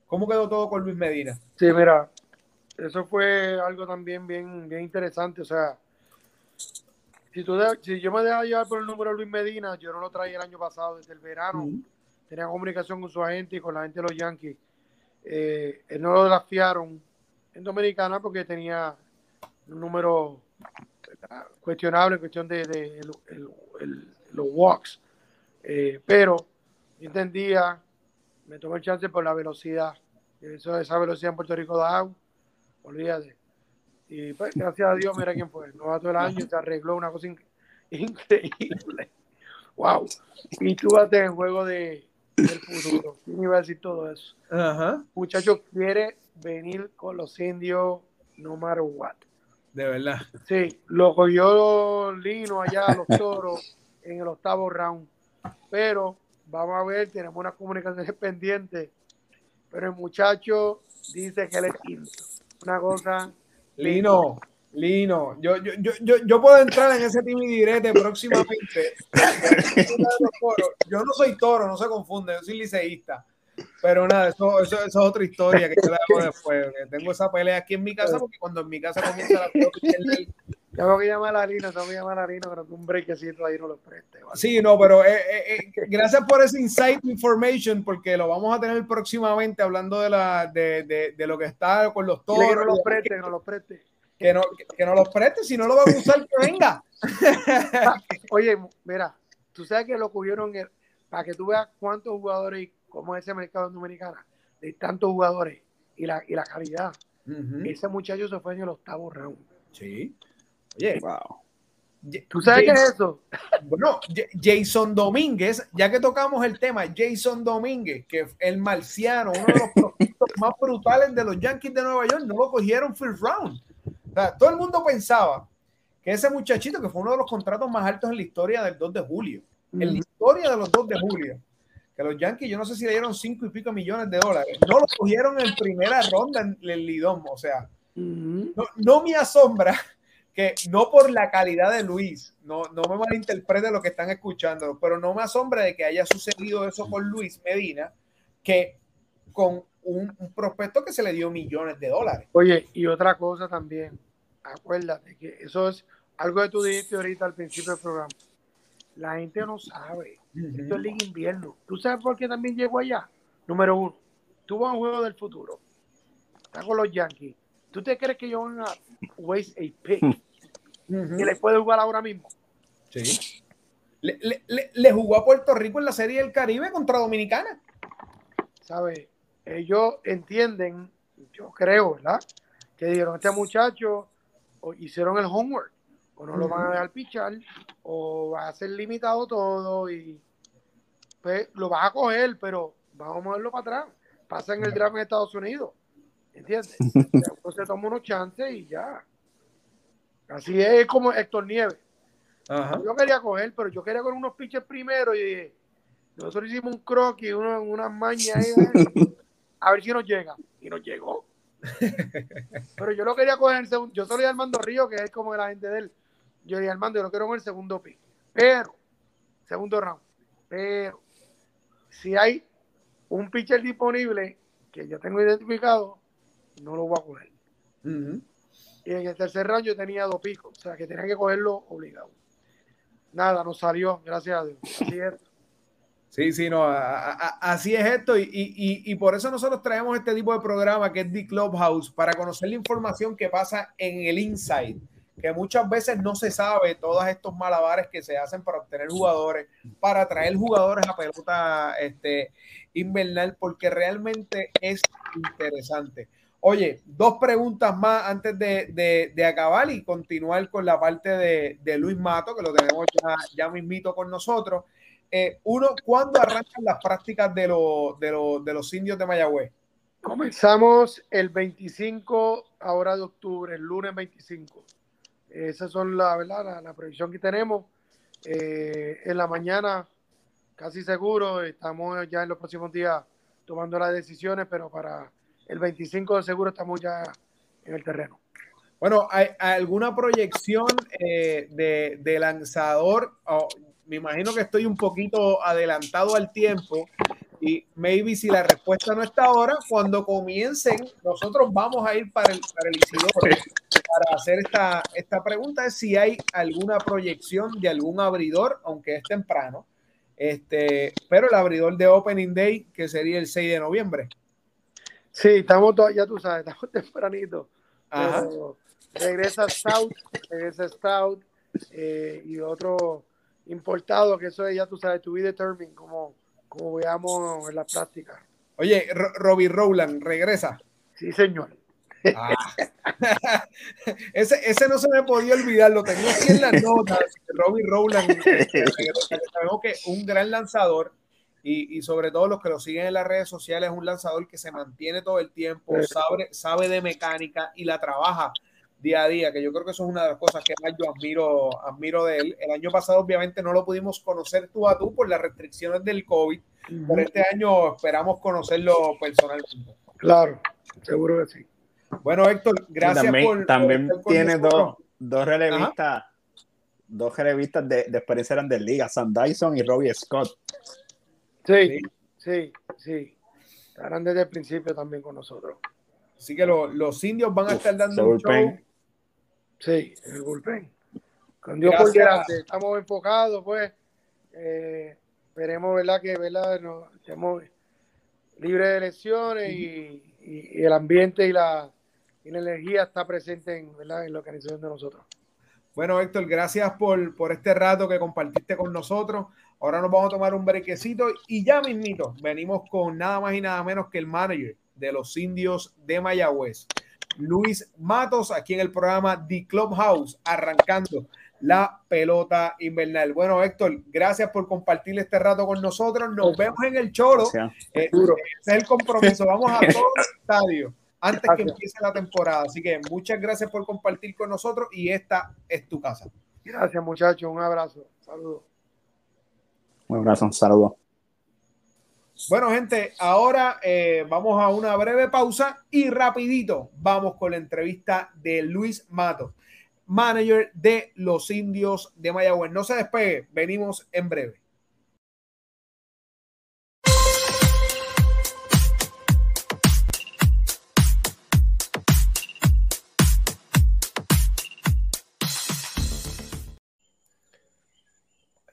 cómo quedó todo con Luis Medina. Sí, mira, eso fue algo también bien, bien interesante. O sea, si, tú de- si yo me dejaba llevar por el número de Luis Medina, yo no lo traía el año pasado, desde el verano. Tenía comunicación con su agente y con la gente de los Yankees. Eh, él no lo draftearon en Dominicana porque tenía un número cuestionable en cuestión de, de el- el- el- los walks. Eh, pero yo entendía, me tomé el chance por la velocidad. Eso, esa velocidad en Puerto Rico da agua, olvídate. Y pues, gracias a Dios, mira quién fue. Novato del año, se arregló una cosa inc- increíble. Wow. Y tú vas en el juego de, del futuro. ¿Quién iba a decir todo eso? Ajá. Muchacho quiere venir con los indios no matter what. De verdad. Sí, lo cogió Lino allá a los toros en el octavo round. Pero vamos a ver, tenemos una comunicación pendiente. Pero el muchacho dice que él es quinto. Una cosa. Lino, Lino, yo, yo, yo, yo, yo puedo entrar en ese team y direte próximamente. Yo no soy toro, no se confunde, yo soy liceísta. Pero nada, eso, eso, eso es otra historia que yo la hago después. que Tengo esa pelea aquí en mi casa porque cuando en mi casa comienza la pelea, Tengo que llamar a Lino, tengo que llamar a Lino, pero que un breakcito ahí no lo preste. ¿vale? Sí, no, pero eh, eh, eh, gracias por ese insight information porque lo vamos a tener próximamente hablando de, la, de, de, de lo que está con los Dile que no toros. los preste, que no los preste. Que no, que, no los preste, si no lo van a usar, que venga. Oye, mira, tú sabes que lo cogieron el- para que tú veas cuántos jugadores y cómo es ese mercado en Dominicana, de tantos jugadores y la, y la calidad. Ese muchacho se fue en el octavo round. Sí. Oye, Wow. ¿Tú sabes qué Jason- es eso? Bueno, Jason Domínguez, ya que tocamos el tema, Jason Domínguez, que es el marciano, uno de los prospectos más brutales de los Yankees de Nueva York, no lo cogieron first round. O sea, todo el mundo pensaba que ese muchachito, que fue uno de los contratos más altos en la historia del 2 de julio, en la historia de los 2 de julio, que los Yankees, yo no sé si le dieron 5 y pico millones de dólares, no lo cogieron en primera ronda en el Lidom, o sea, Ujú. no, no me asombra que no por la calidad de Luis, no, no me malinterprete lo que están escuchando, pero no me asombra de que haya sucedido eso con Luis Medina, que con un, un prospecto que se le dio millones de dólares. Oye, y otra cosa también, acuérdate que eso es algo que tú dijiste ahorita al principio del programa. La gente no sabe. Esto es Liga Invierno. ¿Tú sabes por qué también llegó allá? Número uno, tú vas a un juego del futuro, estás con los Yankees, ¿tú te crees que ellos van a waste a pick? Y le puede jugar ahora mismo. Sí. Le, le, le, jugó a Puerto Rico en la Serie del Caribe contra Dominicana. ¿Sabes? Ellos entienden, yo creo, ¿verdad? Que dijeron, este muchacho hicieron el homework, o no lo van a dejar pichar, o va a ser limitado todo y pues lo vas a coger, pero vamos a moverlo para atrás. Pasa en el draft en Estados Unidos. ¿Entiendes? Entonces toma unos chances y ya. Así es como Héctor Nieves. Yo quería coger, pero yo quería con unos pitches primero y nosotros hicimos un croquis, una, una maña ahí, a ver si nos llega. Y nos llegó. Pero yo lo quería coger en el segundo. Yo soy Armando Río, que es como la gente de él. Yo dije, Armando, yo lo quiero en el segundo pick. Pero, segundo round. Pero, si hay un pitcher disponible que yo tengo identificado, no lo voy a coger. Y en el tercer round yo tenía dos picos, o sea que tenía que cogerlo obligado. Nada, nos salió, gracias a Dios. Sí, sí, no, así es esto y, y, y, por eso nosotros traemos este tipo de programa que es The Clubhouse para conocer la información que pasa en el inside, que muchas veces no se sabe todos estos malabares que se hacen para obtener jugadores, para traer jugadores a pelota este, invernal, porque realmente es interesante. Oye, dos preguntas más antes de, de, acabar y continuar con la parte de, de, Luis Mato, que lo tenemos ya, ya mismito con nosotros. Eh, uno, ¿cuándo arrancan las prácticas de, lo, lo, de los indios de Mayagüez? Comenzamos el 25 ahora de octubre, el lunes 25. Esas son la verdad, la, la previsión que tenemos. Eh, en la mañana, casi seguro, estamos ya en los próximos días tomando las decisiones, pero para el 25 de seguro estamos ya en el terreno. Bueno, ¿hay, alguna proyección eh, de, lanzador? Oh, me imagino que estoy un poquito adelantado al tiempo y maybe si la respuesta no está ahora, cuando comiencen, nosotros vamos a ir para el, para para hacer esta, esta pregunta, es si hay alguna proyección de algún abridor, aunque es temprano, este, pero el abridor de Opening Day, que sería el 6 de noviembre. Sí, estamos ya tú sabes, estamos tempranito. Ajá. Regresa Stout, regresa Stout eh, y otro importado, que eso es, ya tú sabes, to be determined, como, como veamos en la práctica. Oye, Robbie Rowland, regresa. Sí, señor. Ah. ese, ese no se me podía olvidar, lo tenía aquí en las notas. Robbie Rowland, sabemos que un gran lanzador, y, y, sobre todo los que lo siguen en las redes sociales, es un lanzador que se mantiene todo el tiempo, sabe, sabe de mecánica y la trabaja día a día, que yo creo que eso es una de las cosas que más yo admiro, admiro de él. El año pasado obviamente no lo pudimos conocer tú a tú por las restricciones del COVID, pero este año esperamos conocerlo personalmente. Claro, seguro que sí. Bueno, Héctor, gracias también, por... También tiene dos, dos relevistas, dos relevistas de, de experiencia de liga, Sam Dyson y Robbie Scott. Sí, sí, sí. Estarán desde el principio también con nosotros. Así que lo, los indios van a estar dando un show. Sí, el bullpen. Con Dios por delante, estamos enfocados, pues. Eh, esperemos, ¿verdad? Que, ¿verdad? Nos estemos libres de lesiones y, y, y, el ambiente y la, y la energía está presente en, ¿verdad? en la organización de nosotros. Bueno, Héctor, gracias por, por este rato que compartiste con nosotros. Ahora nos vamos a tomar un brequecito y ya mismito venimos con nada más y nada menos que el manager de los indios de Mayagüez, Luis Matos, aquí en el programa The Clubhouse, arrancando la pelota invernal. Bueno, Héctor, gracias por compartir este rato con nosotros. Nos vemos en el Choro. Eh, ese es el compromiso. Vamos a todo el estadio antes que empiece la temporada. Así que muchas gracias por compartir con nosotros y esta es tu casa. Gracias, muchachos. Un abrazo. Saludos. Un abrazo, un saludo. Bueno, gente, ahora eh, vamos a una breve pausa y rapidito vamos con la entrevista de Luis Matos, manager de los indios de Mayagüez. No se despegue, venimos en breve.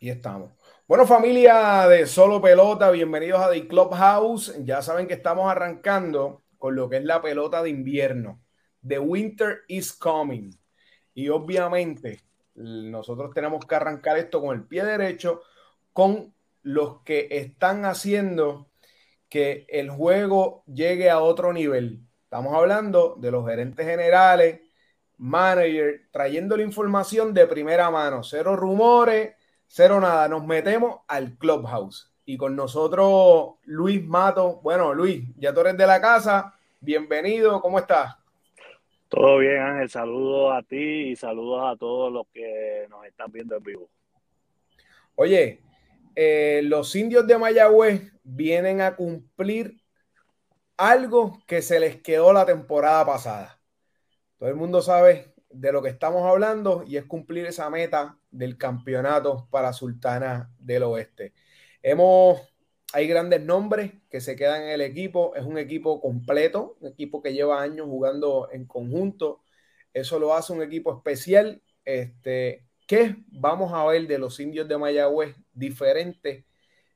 Ahí estamos. Bueno, familia de Solo Pelota, bienvenidos a The Clubhouse. Ya saben que estamos arrancando con lo que es la pelota de invierno. The Winter is Coming. Y obviamente nosotros tenemos que arrancar esto con el pie derecho, con los que están haciendo que el juego llegue a otro nivel. Estamos hablando de los gerentes generales, manager, trayendo la información de primera mano, cero rumores Cero nada, nos metemos al Clubhouse. Y con nosotros Luis Mato. Bueno, Luis, ya tú eres de la casa. Bienvenido, ¿cómo estás? Todo bien, Ángel. Saludos a ti y saludos a todos los que nos están viendo en vivo. Oye, eh, los indios de Mayagüez vienen a cumplir algo que se les quedó la temporada pasada. Todo el mundo sabe de lo que estamos hablando y es cumplir esa meta del campeonato para Sultana del Oeste. Hemos, hay grandes nombres que se quedan en el equipo, es un equipo completo, un equipo que lleva años jugando en conjunto, eso lo hace un equipo especial. Este, ¿Qué vamos a ver de los indios de Mayagüez diferente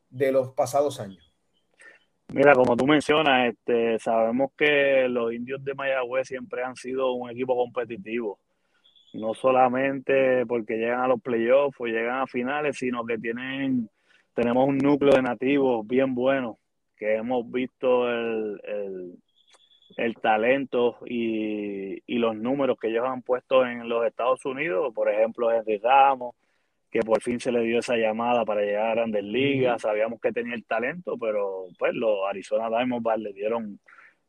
de los pasados años? Mira, como tú mencionas, este, sabemos que los indios de Mayagüez siempre han sido un equipo competitivo no solamente porque llegan a los playoffs o llegan a finales, sino que tienen, tenemos un núcleo de nativos bien bueno, que hemos visto el, el, talento y, y, los números que ellos han puesto en los Estados Unidos, por ejemplo, Henry Ramos, que por fin se le dio esa llamada para llegar a Grandes Ligas, sabíamos que tenía el talento, pero pues los Arizona Diamondbacks le dieron,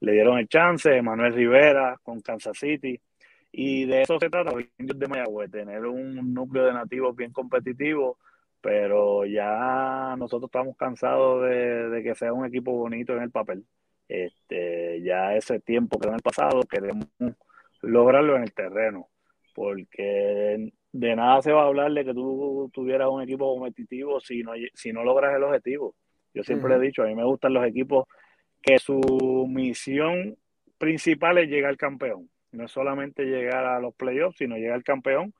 le dieron el chance, Manuel Rivera con Kansas City, y de eso se trata los indios de Mayagüez, tener un núcleo de nativos bien competitivo, pero ya nosotros estamos cansados de, que sea un equipo bonito en el papel. Este, ya ese tiempo que en el pasado queremos lograrlo en el terreno, porque de nada se va a hablar de que tú tuvieras un equipo competitivo si no, si no logras el objetivo. Yo siempre he dicho, a mí me gustan los equipos que su misión principal es llegar al campeón no es solamente llegar a los playoffs, sino llegar al campeón.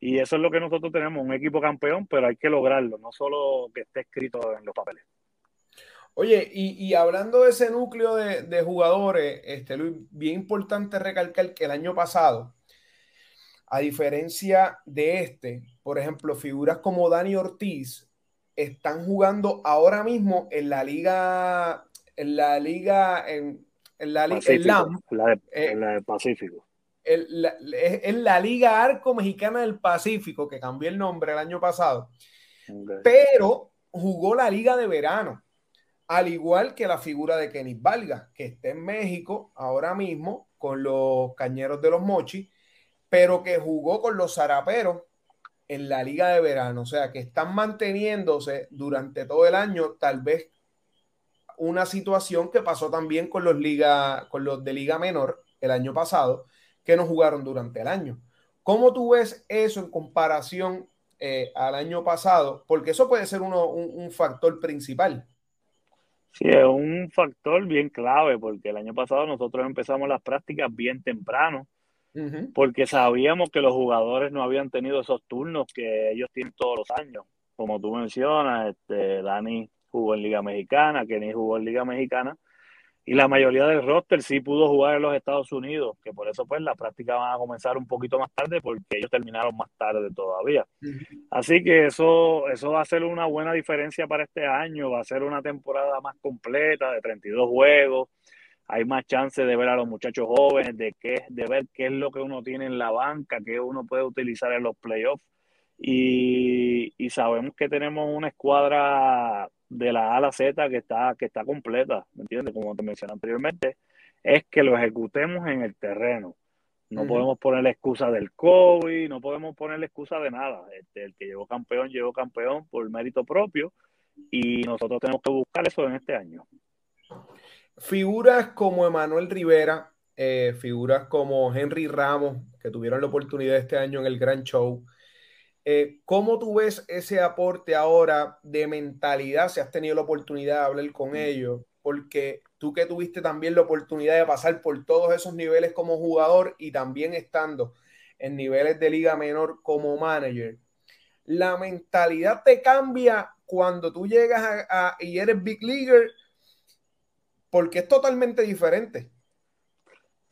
Y eso es lo que nosotros tenemos, un equipo campeón, pero hay que lograrlo, no solo que esté escrito en los papeles. Oye, y, hablando de ese núcleo de, jugadores, este, Luis, bien importante recalcar que el año pasado, a diferencia de este, por ejemplo, figuras como Dani Ortiz están jugando ahora mismo en la liga, en la liga, en, en la, LAM, la, eh, la del Pacífico. es la Liga Arco Mexicana del Pacífico, que cambió el nombre el año pasado, pero jugó la Liga de Verano, al igual que la figura de Kenny Valga, que está en México ahora mismo con los Cañeros de los Mochis, pero que jugó con los Zaraperos en la Liga de Verano, o sea que están manteniéndose durante todo el año, tal vez una situación que pasó también con los, liga, con los de Liga Menor el año pasado, que no jugaron durante el año. ¿Cómo tú ves eso en comparación eh, al año pasado? Porque eso puede ser uno, un, factor principal. Sí, es un factor bien clave, porque el año pasado nosotros empezamos las prácticas bien temprano, porque sabíamos que los jugadores no habían tenido esos turnos que ellos tienen todos los años. Como tú mencionas, este, Dani jugó en Liga Mexicana, Kenny jugó en Liga Mexicana, y la mayoría del roster sí pudo jugar en los Estados Unidos, que por eso pues la práctica va a comenzar un poquito más tarde porque ellos terminaron más tarde todavía. Así que eso, eso va a ser una buena diferencia para este año, va a ser una temporada más completa de 32 juegos, hay más chance de ver a los muchachos jóvenes, de, qué, de ver qué es lo que uno tiene en la banca, qué uno puede utilizar en los playoffs. Y, y sabemos que tenemos una escuadra de la A a la Z que está, que está completa, ¿me entiendes? Como te mencioné anteriormente, es que lo ejecutemos en el terreno. No podemos poner la excusa del COVID, no podemos poner la excusa de nada. Este, el que llegó campeón, llegó campeón por mérito propio y nosotros tenemos que buscar eso en este año. Figuras como Emanuel Rivera, eh, figuras como Henry Ramos, que tuvieron la oportunidad este año en el Gran Show, eh, ¿Cómo tú ves ese aporte ahora de mentalidad? Si has tenido la oportunidad de hablar con ellos, porque tú que tuviste también la oportunidad de pasar por todos esos niveles como jugador y también estando en niveles de liga menor como manager, la mentalidad te cambia cuando tú llegas a, y eres Big Leaguer, porque es totalmente diferente.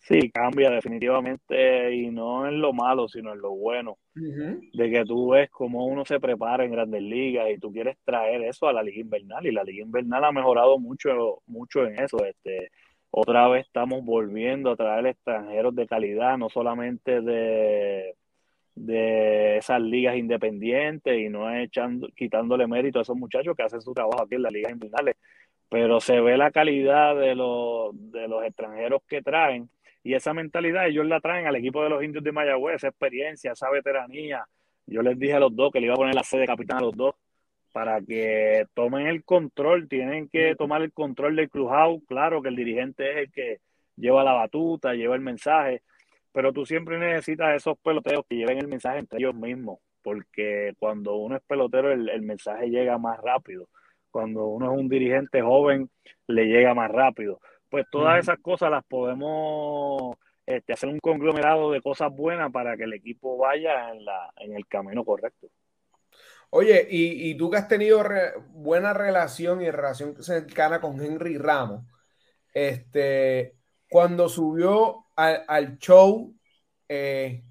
Sí, cambia definitivamente y no en lo malo, sino en lo bueno. De que tú ves cómo uno se prepara en grandes ligas y tú quieres traer eso a la liga invernal y la liga invernal ha mejorado mucho, mucho en eso. Este, otra vez estamos volviendo a traer extranjeros de calidad, no solamente de, de esas ligas independientes y no echando, quitándole mérito a esos muchachos que hacen su trabajo aquí en las ligas invernales, pero se ve la calidad de los, de los extranjeros que traen y esa mentalidad ellos la traen al equipo de los indios de Mayagüez, esa experiencia, esa veteranía. Yo les dije a los dos que le iba a poner la sede de capitán a los dos para que tomen el control, tienen que tomar el control del clubhouse, claro que el dirigente es el que lleva la batuta, lleva el mensaje, pero tú siempre necesitas esos peloteros que lleven el mensaje entre ellos mismos, porque cuando uno es pelotero el, el mensaje llega más rápido, cuando uno es un dirigente joven le llega más rápido, pues todas esas cosas las podemos este, hacer un conglomerado de cosas buenas para que el equipo vaya en, la, en el camino correcto. Oye, y, tú que has tenido buena relación y relación cercana con Henry Ramos, este, cuando subió al, show, eh,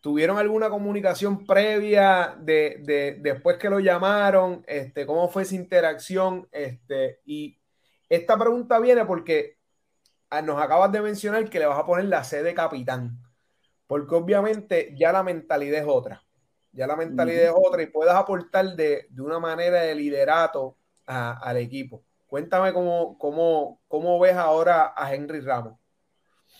¿tuvieron alguna comunicación previa de, después que lo llamaron? Este, ¿Cómo fue esa interacción? Este, y esta pregunta viene porque nos acabas de mencionar que le vas a poner la C de capitán, porque obviamente ya la mentalidad es otra ya la mentalidad es otra y puedas aportar de, una manera de liderato al equipo. Cuéntame cómo, cómo, cómo ves ahora a Henry Ramos.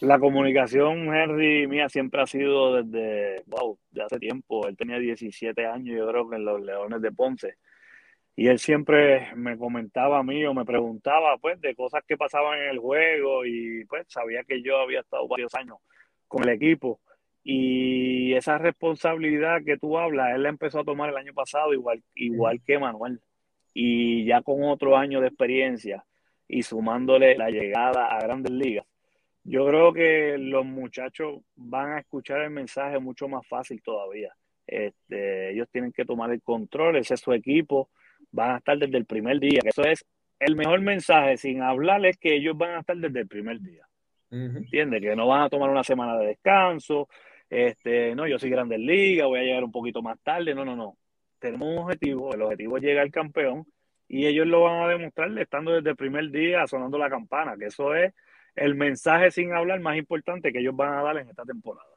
La comunicación, Henry, mía siempre ha sido desde, wow, de hace tiempo. Él tenía 17 años, yo creo que en los Leones de Ponce. Y él siempre me comentaba a mí o me preguntaba, pues, de cosas que pasaban en el juego y, pues, sabía que yo había estado varios años con el equipo. Y esa responsabilidad que tú hablas, él la empezó a tomar el año pasado, igual, igual que Manuel. Y ya con otro año de experiencia y sumándole la llegada a grandes ligas, yo creo que los muchachos van a escuchar el mensaje mucho más fácil todavía. Este, ellos tienen que tomar el control, ese es su equipo, van a estar desde el primer día. Eso es el mejor mensaje, sin hablarles que ellos van a estar desde el primer día. ¿Entiendes? Que no van a tomar una semana de descanso, este, no, yo soy Grandes Liga, voy a llegar un poquito más tarde. No, no, no. Tenemos un objetivo, el objetivo es llegar al campeón y ellos lo van a demostrar estando desde el primer día sonando la campana, que eso es el mensaje sin hablar más importante que ellos van a dar en esta temporada.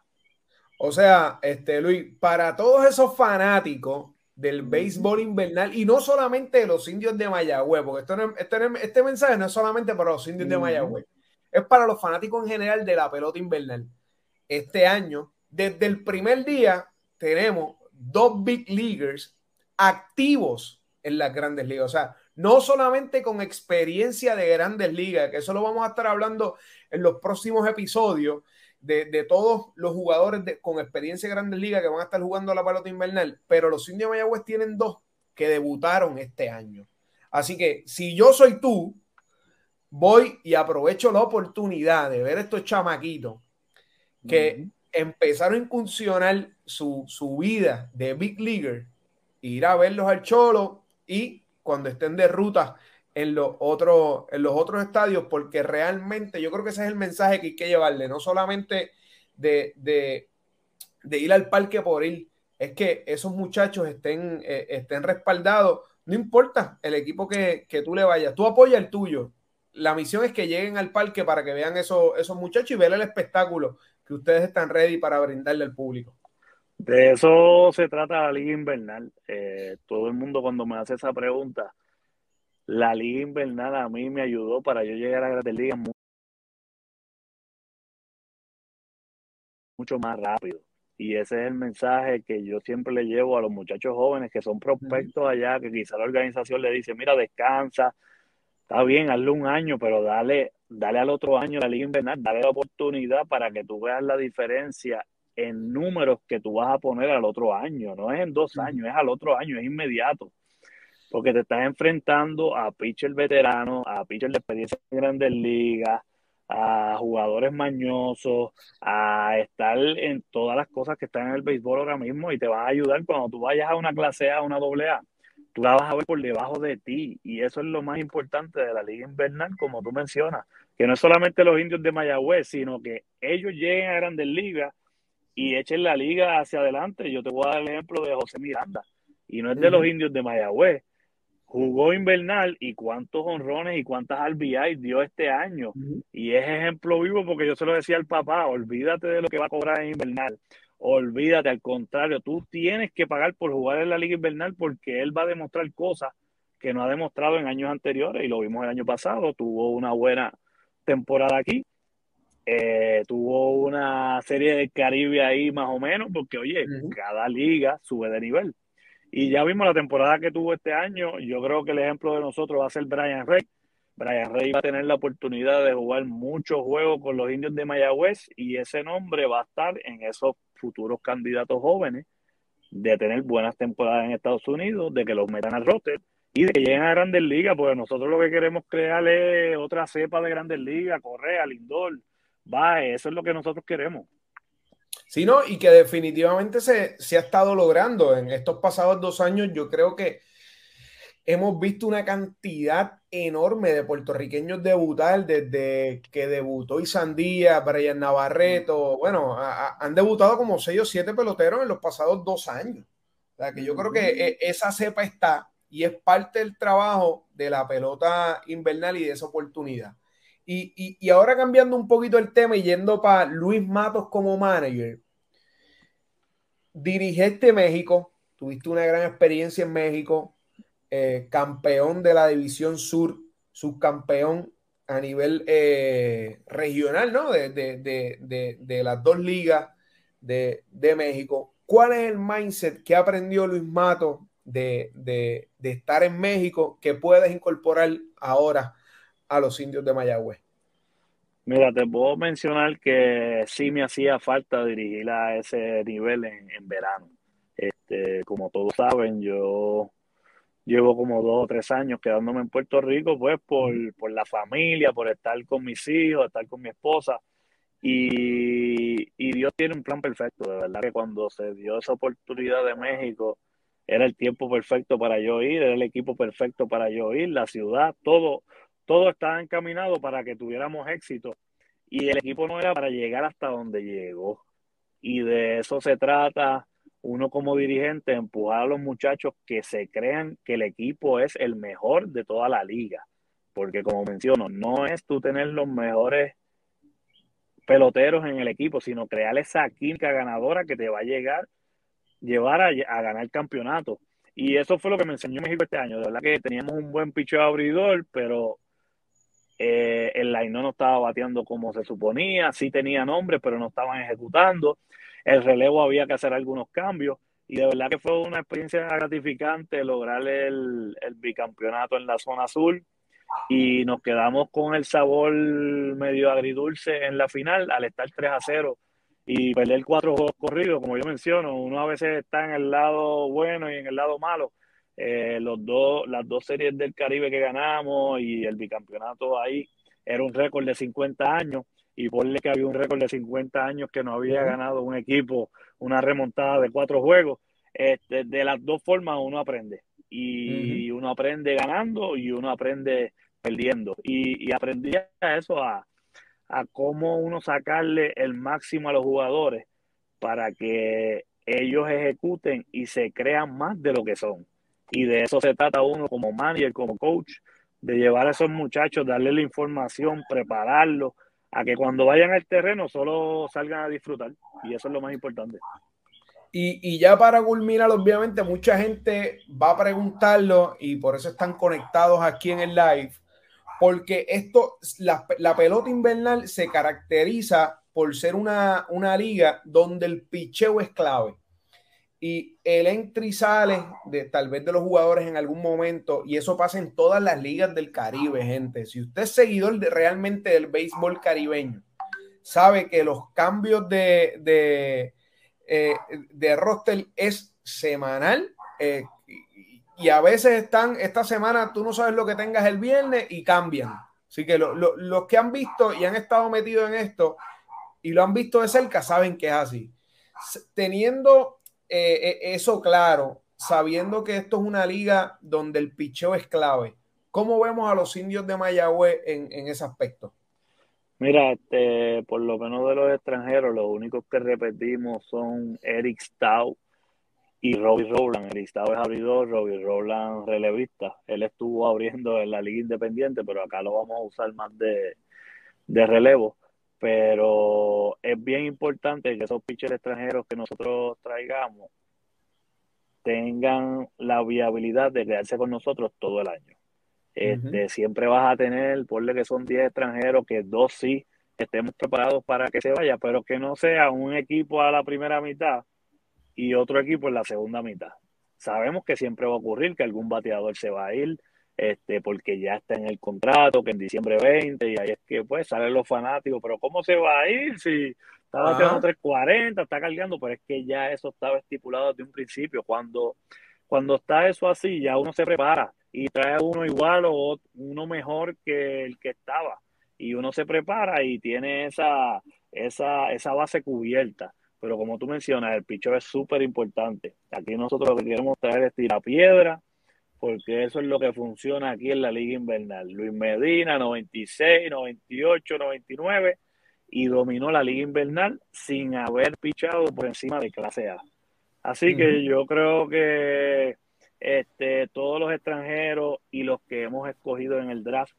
O sea, este Luis, para todos esos fanáticos del béisbol invernal y no solamente de los indios de Mayagüez, porque esto este, este, mensaje no es solamente para los indios de Mayagüez, es para los fanáticos en general de la pelota invernal. Este año desde el primer día tenemos dos big leaguers activos en las grandes ligas. O sea, no solamente con experiencia de grandes ligas, que eso lo vamos a estar hablando en los próximos episodios de, todos los jugadores con experiencia de grandes ligas que van a estar jugando la pelota invernal, pero los indios de Mayagüez tienen dos que debutaron este año. Así que si yo soy tú, voy y aprovecho la oportunidad de ver estos chamaquitos que empezaron a incursionar su, vida de Big Leaguer, ir a verlos al Cholo y cuando estén de ruta en los otros, en los otros estadios, porque realmente yo creo que ese es el mensaje que hay que llevarle, no solamente de, de, ir al parque por ir, es que esos muchachos estén, eh, estén respaldados, no importa el equipo que, tú le vayas, tú apoya el tuyo. La misión es que lleguen al parque para que vean esos, esos muchachos y ver el espectáculo ustedes están ready para brindarle al público. De eso se trata la liga invernal. Eh, todo el mundo cuando me hace esa pregunta, la liga invernal a mí me ayudó para yo llegar a la Grandes Ligas mucho más rápido. Y ese es el mensaje que yo siempre le llevo a los muchachos jóvenes que son prospectos allá, que quizá la organización le dice, mira, descansa, está bien, hazle un año, pero dale, dale al otro año la liga invernal, dale la oportunidad para que tú veas la diferencia en números que tú vas a poner al otro año. No es en dos años, es al otro año, es inmediato. Porque te estás enfrentando a pitcher veterano, a pitcher de experiencia en grandes ligas, a jugadores mañosos, a estar en todas las cosas que están en el béisbol ahora mismo y te van a ayudar cuando tú vayas a una clase A, a una doble A tú la vas a ver por debajo de ti. Y eso es lo más importante de la liga invernal, como tú mencionas, que no es solamente los indios de Mayagüez, sino que ellos lleguen a grandes ligas y echen la liga hacia adelante. Yo te voy a dar el ejemplo de José Miranda, y no es de los indios de Mayagüez. Jugó invernal y cuántos honrones y cuántas RBI dio este año. Y es ejemplo vivo porque yo se lo decía al papá, olvídate de lo que va a cobrar en invernal. Olvídate, al contrario, tú tienes que pagar por jugar en la liga invernal porque él va a demostrar cosas que no ha demostrado en años anteriores y lo vimos el año pasado, tuvo una buena temporada aquí, eh, tuvo una serie de Caribe ahí más o menos, porque oye, cada liga sube de nivel. Y ya vimos la temporada que tuvo este año, yo creo que el ejemplo de nosotros va a ser Brian Rey, Brian Rey va a tener la oportunidad de jugar muchos juegos con los indios de Mayagüez y ese nombre va a estar en esos futuros candidatos jóvenes de tener buenas temporadas en Estados Unidos, de que los metan al roster y de que lleguen a Grandes Ligas, porque nosotros lo que queremos crear es otra cepa de Grandes Ligas, Correa, Lindor, va, eso es lo que nosotros queremos. Sí, no, y que definitivamente se, se ha estado logrando en estos pasados dos años. Yo creo que hemos visto una cantidad enorme de puertorriqueños debutar desde que debutó Isandía, Brian Navarreto. Bueno, han debutado como seis o siete peloteros en los pasados dos años. O sea, que yo creo que e, esa cepa está y es parte del trabajo de la pelota invernal y de esa oportunidad. Y, ahora cambiando un poquito el tema y yendo para Luis Matos como manager, dirigiste México, tuviste una gran experiencia en México, eh, campeón de la División Sur, subcampeón a nivel eh, regional, ¿no? De, las dos ligas de, México. ¿Cuál es el mindset que aprendió Luis Mato de, estar en México que puedes incorporar ahora a los indios de Mayagüez? Mira, te puedo mencionar que sí me hacía falta dirigir a ese nivel en, en verano. Este, como todos saben, yo llevo como dos o tres años quedándome en Puerto Rico, pues por, por la familia, por estar con mis hijos, estar con mi esposa. Y, y, Dios tiene un plan perfecto, de verdad que cuando se dio esa oportunidad de México, era el tiempo perfecto para yo ir, era el equipo perfecto para yo ir, la ciudad, todo, todo estaba encaminado para que tuviéramos éxito. Y el equipo no era para llegar hasta donde llegó. Y de eso se trata uno como dirigente empujar a los muchachos que se crean que el equipo es el mejor de toda la liga. Porque como menciono, no es tú tener los mejores peloteros en el equipo, sino crear esa química ganadora que te va a llegar, llevar a, a ganar el campeonato. Y eso fue lo que me enseñó México este año. De verdad que teníamos un buen picho abridor, pero eh, el line no estaba bateando como se suponía. Sí tenía nombre, pero no estaban ejecutando el relevo había que hacer algunos cambios y de verdad que fue una experiencia gratificante lograr el, bicampeonato en la zona azul y nos quedamos con el sabor medio agridulce en la final al estar 3 a 0 y perder cuatro juegos corridos, como yo menciono, uno a veces está en el lado bueno y en el lado malo. Eh, los dos, las dos series del Caribe que ganamos y el bicampeonato ahí era un récord de 50 años y ponle que había un récord de 50 años que no había ganado un equipo una remontada de cuatro juegos. Este, de las dos formas uno aprende. Y uno aprende ganando y uno aprende perdiendo. Y, aprendí a eso, a, a cómo uno sacarle el máximo a los jugadores para que ellos ejecuten y se crean más de lo que son. Y de eso se trata uno como manager, como coach, de llevar a esos muchachos, darle la información, prepararlos, a que cuando vayan al terreno solo salgan a disfrutar. Y eso es lo más importante. Y, y, ya para culminar, obviamente, mucha gente va a preguntarlo y por eso están conectados aquí en el live, porque esto, la, la pelota invernal se caracteriza por ser una, una liga donde el picheo es clave y el entra y sale de tal vez de los jugadores en algún momento, y eso pasa en todas las ligas del Caribe, gente. Si usted es seguidor de, realmente del béisbol caribeño, sabe que los cambios de, de, eh, de roster es semanal. Eh, y, a veces están, esta semana tú no sabes lo que tengas el viernes y cambian. Así que los que han visto y han estado metidos en esto y lo han visto de cerca saben que es así. Teniendo eh, eh, eso claro, sabiendo que esto es una liga donde el picheo es clave, ¿cómo vemos a los indios de Mayagüez en, en ese aspecto? Mira, este, por lo menos de los extranjeros, los únicos que repetimos son Eric Stau y Robbie Rowland. Eric Stau es abridor, Robbie Rowland relevista. Él estuvo abriendo en la Liga Independiente, pero acá lo vamos a usar más de, de relevo. Pero es bien importante que esos pitchers extranjeros que nosotros traigamos tengan la viabilidad de quedarse con nosotros todo el año. Este, Siempre vas a tener, ponle que son 10 extranjeros, que dos sí estemos preparados para que se vaya, pero que no sea un equipo a la primera mitad y otro equipo en la segunda mitad. Sabemos que siempre va a ocurrir que algún bateador se va a ir, este, porque ya está en el contrato, que en diciembre 20, y ahí es que pues salen los fanáticos, pero ¿cómo se va a ir si está bateando 340, está cargando? Pero es que ya eso estaba estipulado desde un principio. Cuando, cuando está eso así, ya uno se prepara y trae uno igual o uno mejor que el que estaba. Y uno se prepara y tiene esa, esa, esa base cubierta. Pero como tú mencionas, el picho es súper importante. Aquí nosotros lo que queremos traer es tirar piedra, porque eso es lo que funciona aquí en la Liga Invernal. Luis Medina, 96, 98, 99, y dominó la Liga Invernal sin haber pichado por encima de clase A. Así que yo creo que este, todos los extranjeros y los que hemos escogido en el draft,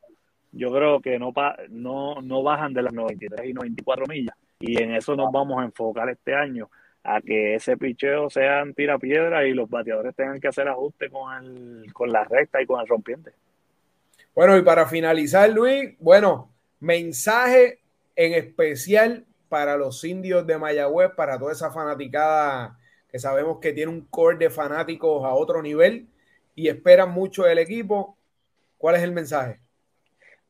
yo creo que no, no, no bajan de las 93 y 94 millas. Y en eso nos vamos a enfocar este año, a que ese picheo sea tira piedra y los bateadores tengan que hacer ajuste con, el, con la recta y con el rompiente. Bueno, y para finalizar, Luis, bueno, mensaje en especial para los indios de Mayagüez, para toda esa fanaticada que sabemos que tiene un core de fanáticos a otro nivel y esperan mucho del equipo. ¿Cuál es el mensaje?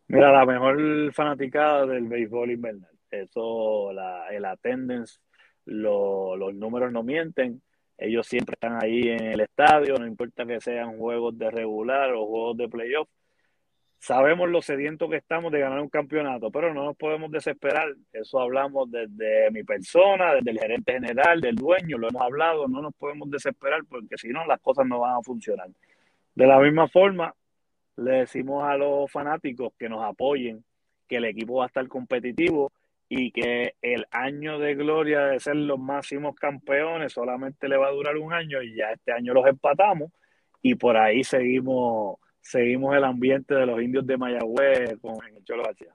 Mira, la mejor fanaticada del béisbol invernal. Eso, la, el attendance, los números no mienten. Ellos siempre están ahí en el estadio, no importa que sean juegos de regular o juegos de playoff sabemos lo sediento que estamos de ganar un campeonato, pero no nos podemos desesperar. Eso hablamos desde mi persona, desde el gerente general, del dueño, lo hemos hablado, no nos podemos desesperar porque si no las cosas no van a funcionar. De la misma forma, le decimos a los fanáticos que nos apoyen, que el equipo va a estar competitivo y que el año de gloria de ser los máximos campeones solamente le va a durar un año y ya este año los empatamos y por ahí seguimos seguimos el ambiente de los indios de Mayagüez con el Cholo García.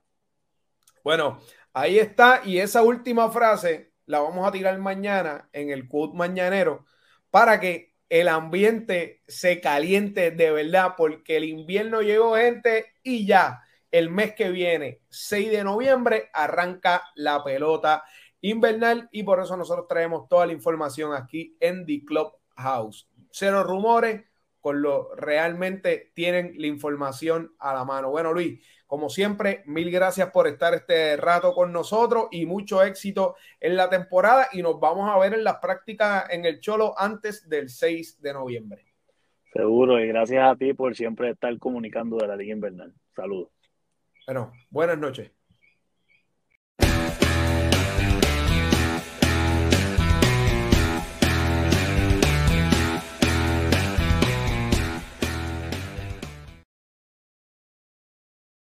Bueno, ahí está. Y esa última frase la vamos a tirar mañana en el quote mañanero para que el ambiente se caliente de verdad, porque el invierno llegó, gente, y ya el mes que viene, 6 de noviembre, arranca la pelota invernal y por eso nosotros traemos toda la información aquí en The Club House. Cero rumores, con lo realmente tienen la información a la mano. Bueno, Luis, como siempre, mil gracias por estar este rato con nosotros y mucho éxito en la temporada y nos vamos a ver en las prácticas en el Cholo antes del 6 de noviembre. Seguro, y gracias a ti por siempre estar comunicando de la Liga Invernal. Saludos. Bueno, buenas noches.